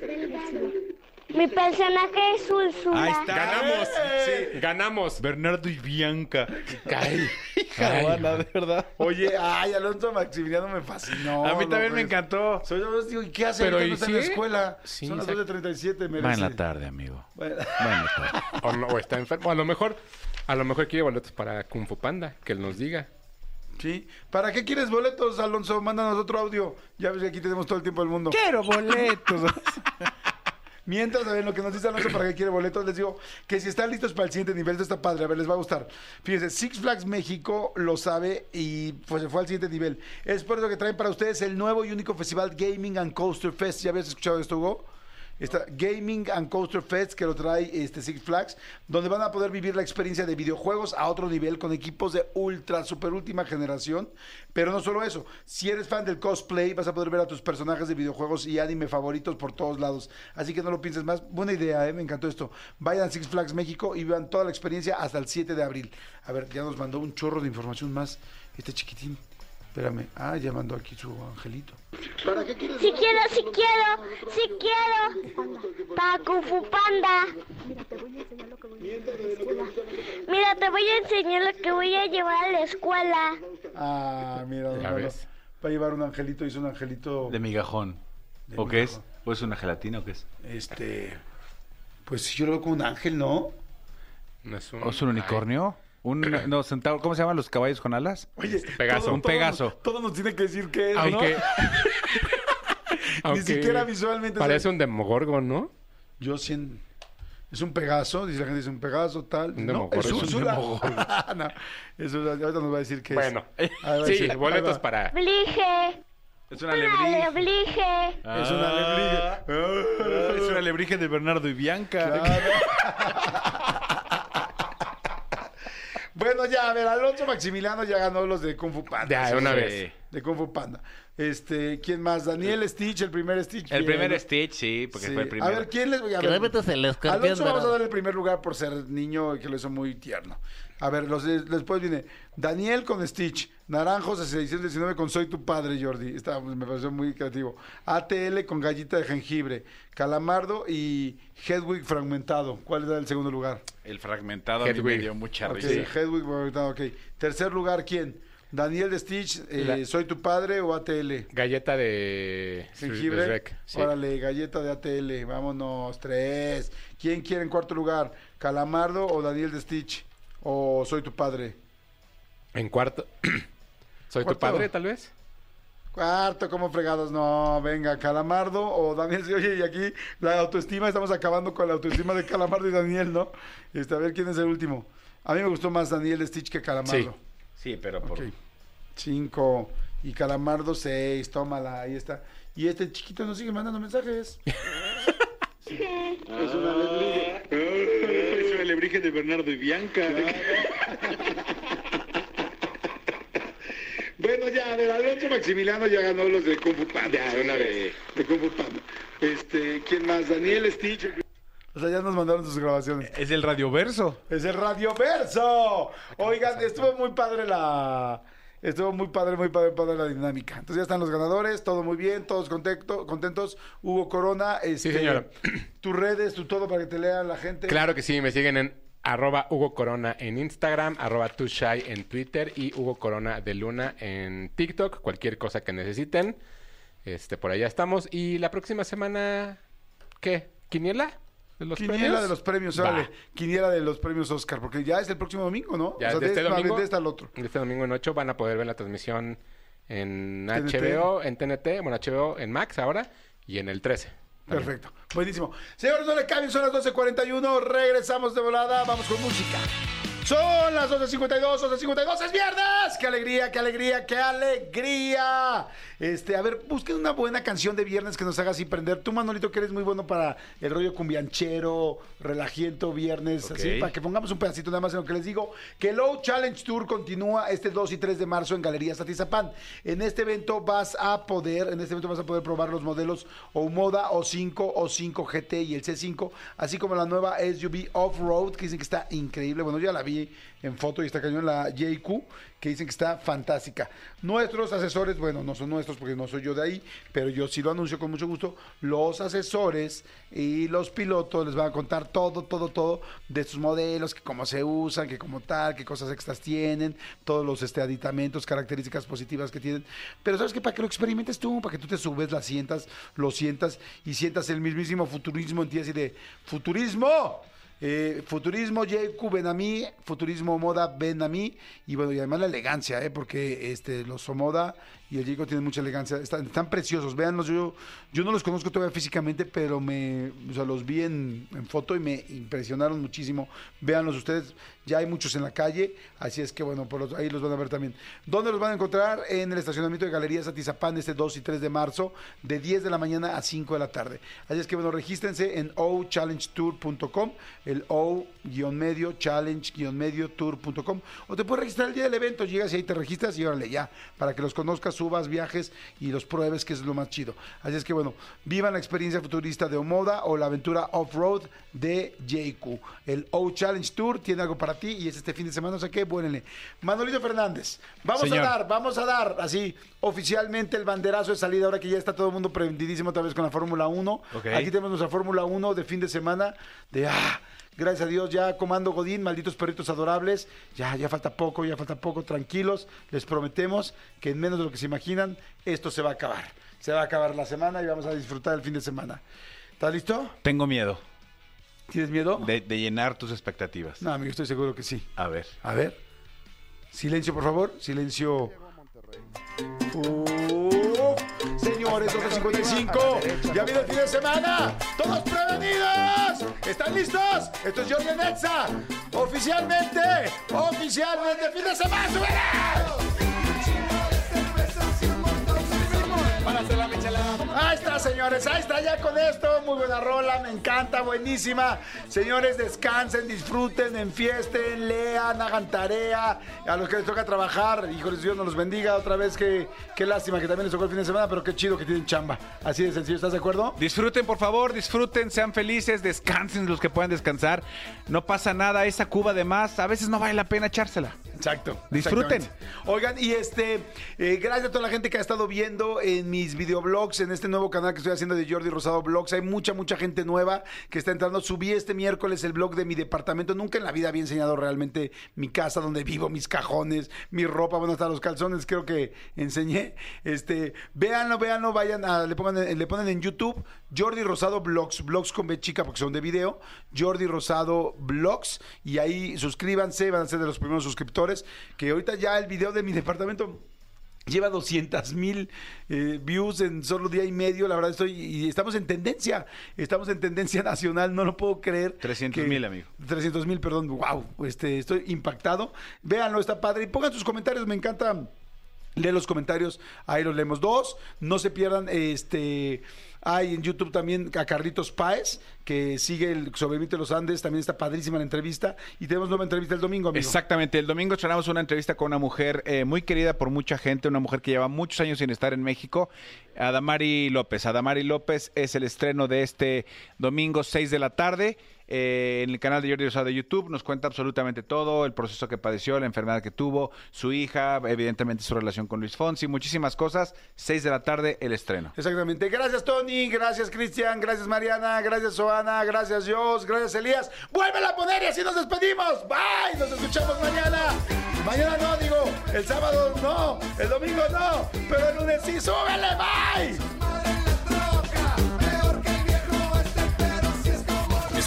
Mi personaje es Úrsula. Ahí está. Ganamos, ¡Eh! sí, ganamos. Bernardo y Bianca. Ay, Caguana, de verdad. Oye, ay, Alonso Maximiliano me fascinó. A mí también no, me encantó. Soy yo, digo, ¿y qué hace? Pero, Pero ¿y no está en la escuela. Sí, Son las exacto. 2.37, merece. Va en la tarde, amigo. Bueno. Va en la tarde. o, no, o está enfermo. A lo mejor, a lo mejor quiere boletos para Kung Fu Panda, que él nos diga. Sí. ¿Para qué quieres boletos, Alonso? Mándanos otro audio. Ya ves que aquí tenemos todo el tiempo del mundo. Quiero boletos. Mientras, a ver, lo que nos dice Alonso para qué quiere boletos, les digo que si están listos para el siguiente nivel, esto está padre, a ver, les va a gustar. Fíjense, Six Flags México lo sabe y pues se fue al siguiente nivel. Es por eso que traen para ustedes el nuevo y único festival Gaming and Coaster Fest. ¿Ya habías escuchado esto, Hugo? Está Gaming and Coaster Fest que lo trae este Six Flags, donde van a poder vivir la experiencia de videojuegos a otro nivel con equipos de ultra, super última generación. Pero no solo eso, si eres fan del cosplay, vas a poder ver a tus personajes de videojuegos y anime favoritos por todos lados. Así que no lo pienses más. Buena idea, ¿eh? me encantó esto. Vayan a Six Flags México y vean toda la experiencia hasta el 7 de abril. A ver, ya nos mandó un chorro de información más este chiquitín. Espérame. Ah, ya mandó aquí su angelito. ¿Para qué quieres? Si quiero, si quiero, si quiero. Para Kung Fu Panda. Mira, te voy a enseñar lo que voy a llevar a la escuela. Ah, mira, Ya ves. Va a llevar un angelito, hizo un angelito. De migajón. De ¿O qué es? ¿O es una gelatina o qué es? Este. Pues yo lo veo como un ángel, ¿no? No es un, ¿O es un unicornio? Un, no, centauro. ¿Cómo se llaman los caballos con alas? Oye, Pegaso. todo- Un todo Pegaso. nos- Todo nos tiene que decir qué es, ¿no? Aunque, Ni siquiera visualmente. Parece sabe- un demogorgon, ¿no? Yo siento. Es un Pegaso, dice la gente, es un Pegaso, tal. Un no, Demogorgon. es Es un Úrsula. Demogorgon. no, eso ahorita nos va a decir qué Bueno, es. Ahí va a sí, decir, ahí boletos va. para... Blige. Es una alebrije. Es una alebrije. Es una alebrije de Bernardo y Bianca. Bueno, ya, a ver, Alonso Maximiliano ya ganó los de Kung Fu Panda. Ya, una sí, vez. De Kung Fu Panda. Este, ¿quién más? Daniel Stitch, el primer Stitch. El bien. primer Stitch, sí, porque Sí. fue el primero. A ver, ¿quién les voy a ver? Créemetes el escorpión Alonso vamos a dar el primer lugar por ser niño y que lo hizo muy tierno. A ver, los de- después viene Daniel con Stitch, Naranjos de 619 con Soy tu padre, Jordi. Está, me pareció muy creativo. ATL con Gallita de jengibre, Calamardo y Hedwig fragmentado. ¿Cuál era el segundo lugar? El fragmentado a mí me Hedwig. dio mucha risa. Hedwig fragmentado, ok. Tercer lugar, ¿quién? Daniel de Stitch, eh, La- Soy tu padre o ATL. Galleta de... Jengibre. de sí. Órale, galleta de ATL. Vámonos, tres. ¿Quién quiere en cuarto lugar? ¿Calamardo o Daniel de Stitch? ¿O soy tu padre? En cuarto... ¿Soy tu Cuarto. padre, tal vez? Cuarto, ¿cómo fregados? No, venga, Calamardo o Daniel. Sí, Oye, y aquí la autoestima, estamos acabando con la autoestima de Calamardo y Daniel, ¿no? Este, a ver quién es el último. A mí me gustó más Daniel Stitch que Calamardo. Sí, pero por... Cinco. Y Calamardo, seis. Tómala, ahí está. Y este chiquito nos sigue mandando mensajes. Es una alebrije. Alebrije de Bernardo y Bianca. Bueno, ya, ver, Alonso Maximiliano ya ganó los de Kung Fu Panda. Ya, una vez. De Kung Fu Panda. Este, ¿quién más? Daniel Stitch. O sea, ya nos mandaron sus grabaciones. Es el radioverso. Es el Radioverso. Oigan, estuvo muy padre la... Estuvo muy padre, muy padre, padre la dinámica. Entonces ya están los ganadores, todo muy bien, todos contento- contentos. Hugo Corona, este, señora. tus redes, tu todo para que te lean la gente. Claro que sí, me siguen en arroba Hugo Corona en Instagram, arroba Tushai en Twitter y Hugo Corona de Luna en TikTok. Cualquier cosa que necesiten, este, por allá estamos. Y la próxima semana, ¿qué? ¿Quiniela? ¿De los Quiniela premios? de los premios, Va. Quiniela de los premios Oscar, porque ya es el próximo domingo, ¿no? Ya o sea, de este domingo. de este al otro. de este domingo en 8 van a poder ver la transmisión en TNT. HBO, en TNT, bueno, HBO en Max ahora y en el 13. también. Perfecto, buenísimo. Señores, no le cambien, son las 12.41, regresamos de volada, vamos con música. Son las 12.52, 12.52, es viernes. ¡Qué alegría, qué alegría, qué alegría! Este, a ver, busquen una buena canción de viernes que nos haga así prender. Tú, Manolito, que eres muy bueno para el rollo cumbianchero, relajiento, viernes, así, para que pongamos un pedacito nada más en lo que les digo. Que el Low Challenge Tour continúa este 2 y 3 de marzo en Galerías Atizapán. En este evento vas a poder, en este evento vas a poder probar los modelos Omoda O5, O5 GT y el C5, así como la nueva SUV Off-Road, que dicen que está increíble. Bueno, ya la vi en foto y está cañón la JQ, que dicen que está fantástica. Nuestros asesores, bueno, no son nuestros porque no soy yo de ahí, pero yo sí lo anuncio con mucho gusto. Los asesores y los pilotos les van a contar todo, todo, todo de estos modelos, que cómo se usan, que como tal, qué cosas extras tienen, todos los este, aditamentos, características positivas que tienen. Pero sabes que para que lo experimentes tú, para que tú te subes, la sientas, lo sientas y sientas el mismísimo futurismo en ti, así de futurismo. Eh, futurismo JQ mí, futurismo moda mí. Y bueno, y además la elegancia, ¿eh? porque este, los Omoda y el JQ tienen mucha elegancia, están, están preciosos, véanlos, yo, yo no los conozco todavía físicamente, pero me, o sea, los vi en, en foto y me impresionaron muchísimo, véanlos ustedes, ya hay muchos en la calle, así es que bueno, por los- ahí los van a ver también. ¿Dónde los van a encontrar? En el estacionamiento de Galerías Atizapán este 2 y 3 de marzo, de 10 de la mañana a 5 de la tarde. Así es que bueno, regístrense en ochallengetour.com, el O-medio, challenge-medio tour.com, o te puedes registrar el día del evento, llegas y ahí te registras y órale ya, para que los conozcas, subas, viajes y los pruebes, que es lo más chido. Así es que bueno, vivan la experiencia futurista de Omoda o la aventura off-road de JQ. El O Challenge Tour tiene algo para ti y es este fin de semana, o sea que buénele. Manolito Fernández, vamos Señor. a dar, vamos a dar así oficialmente el banderazo de salida ahora que ya está todo el mundo prendidísimo otra vez con la Fórmula 1. Ok. Aquí tenemos nuestra Fórmula 1 de fin de semana de ah, gracias a Dios ya comando Godín, malditos perritos adorables. Ya ya falta poco, ya falta poco, tranquilos. Les prometemos que en menos de lo que se imaginan esto se va a acabar. Se va a acabar la semana y vamos a disfrutar el fin de semana. ¿Estás listo? Tengo miedo. ¿Tienes miedo? De, de llenar tus expectativas. No, amigo, estoy seguro que sí. A ver. A ver. Silencio, por favor. Silencio. Uf, señores, 12.55. Ya viene el fin de semana. ¡Todos prevenidos! ¿Están listos? Esto es Jordi Nexa. Oficialmente, oficialmente, fin de semana. ¡Súbele! Señores, ahí está ya con esto. Muy buena rola, me encanta, buenísima. Señores, descansen, disfruten, enfiesten, lean, hagan tarea. A los que les toca trabajar, híjoles, Dios nos los bendiga. Otra vez, que qué lástima que también les tocó el fin de semana, pero qué chido que tienen chamba. Así de sencillo, ¿estás de acuerdo? Disfruten, por favor, disfruten, sean felices, descansen los que puedan descansar. No pasa nada, esa cuba de más, a veces no vale la pena echársela. Exacto. Disfruten. Oigan, y este, eh, gracias a toda la gente que ha estado viendo en mis videoblogs, en este nuevo canal que estoy haciendo de Jordi Rosado Blogs. Hay mucha, mucha gente nueva que está entrando. Subí este miércoles el blog de mi departamento. Nunca en la vida había enseñado realmente mi casa, donde vivo, mis cajones, mi ropa, bueno, hasta los calzones creo que enseñé. Este, véanlo, véanlo, vayan a, le pongan, en- le ponen en YouTube Jordi Rosado Blogs, blogs con B chica porque son de video, Jordi Rosado Blogs, y ahí suscríbanse, van a ser de los primeros suscriptores, que ahorita ya el video de mi departamento lleva 200 mil eh, views en solo día y medio, la verdad estoy, y estamos en tendencia, estamos en tendencia nacional, no lo puedo creer. 300 mil, amigo. 300 mil, perdón, wow, este, estoy impactado. Véanlo, está padre. Y pongan sus comentarios, me encanta leer los comentarios, ahí los leemos. Dos, no se pierdan, este, hay en YouTube también a Carlitos Páez, que sigue el Sobreviviente de los Andes, también está padrísima la entrevista. Y tenemos nueva entrevista el domingo, amigo. Exactamente, el domingo estrenamos una entrevista con una mujer eh, muy querida por mucha gente, una mujer que lleva muchos años sin estar en México, Adamari López. Adamari López es el estreno de este domingo 6 de la tarde. Eh, en el canal de Jordi Rosado de YouTube nos cuenta absolutamente todo, el proceso que padeció, la enfermedad que tuvo, su hija, evidentemente su relación con Luis Fonsi, muchísimas cosas. 6 de la tarde el estreno. Exactamente. Gracias, Tony. Gracias, Cristian. Gracias, Mariana. Gracias, Joana. Gracias, Jos. Gracias, Elías. Vuélvela a poner y así nos despedimos. Bye. Nos escuchamos mañana. Mañana no, digo. El sábado no. El domingo no. Pero el lunes sí. Súbele. Bye.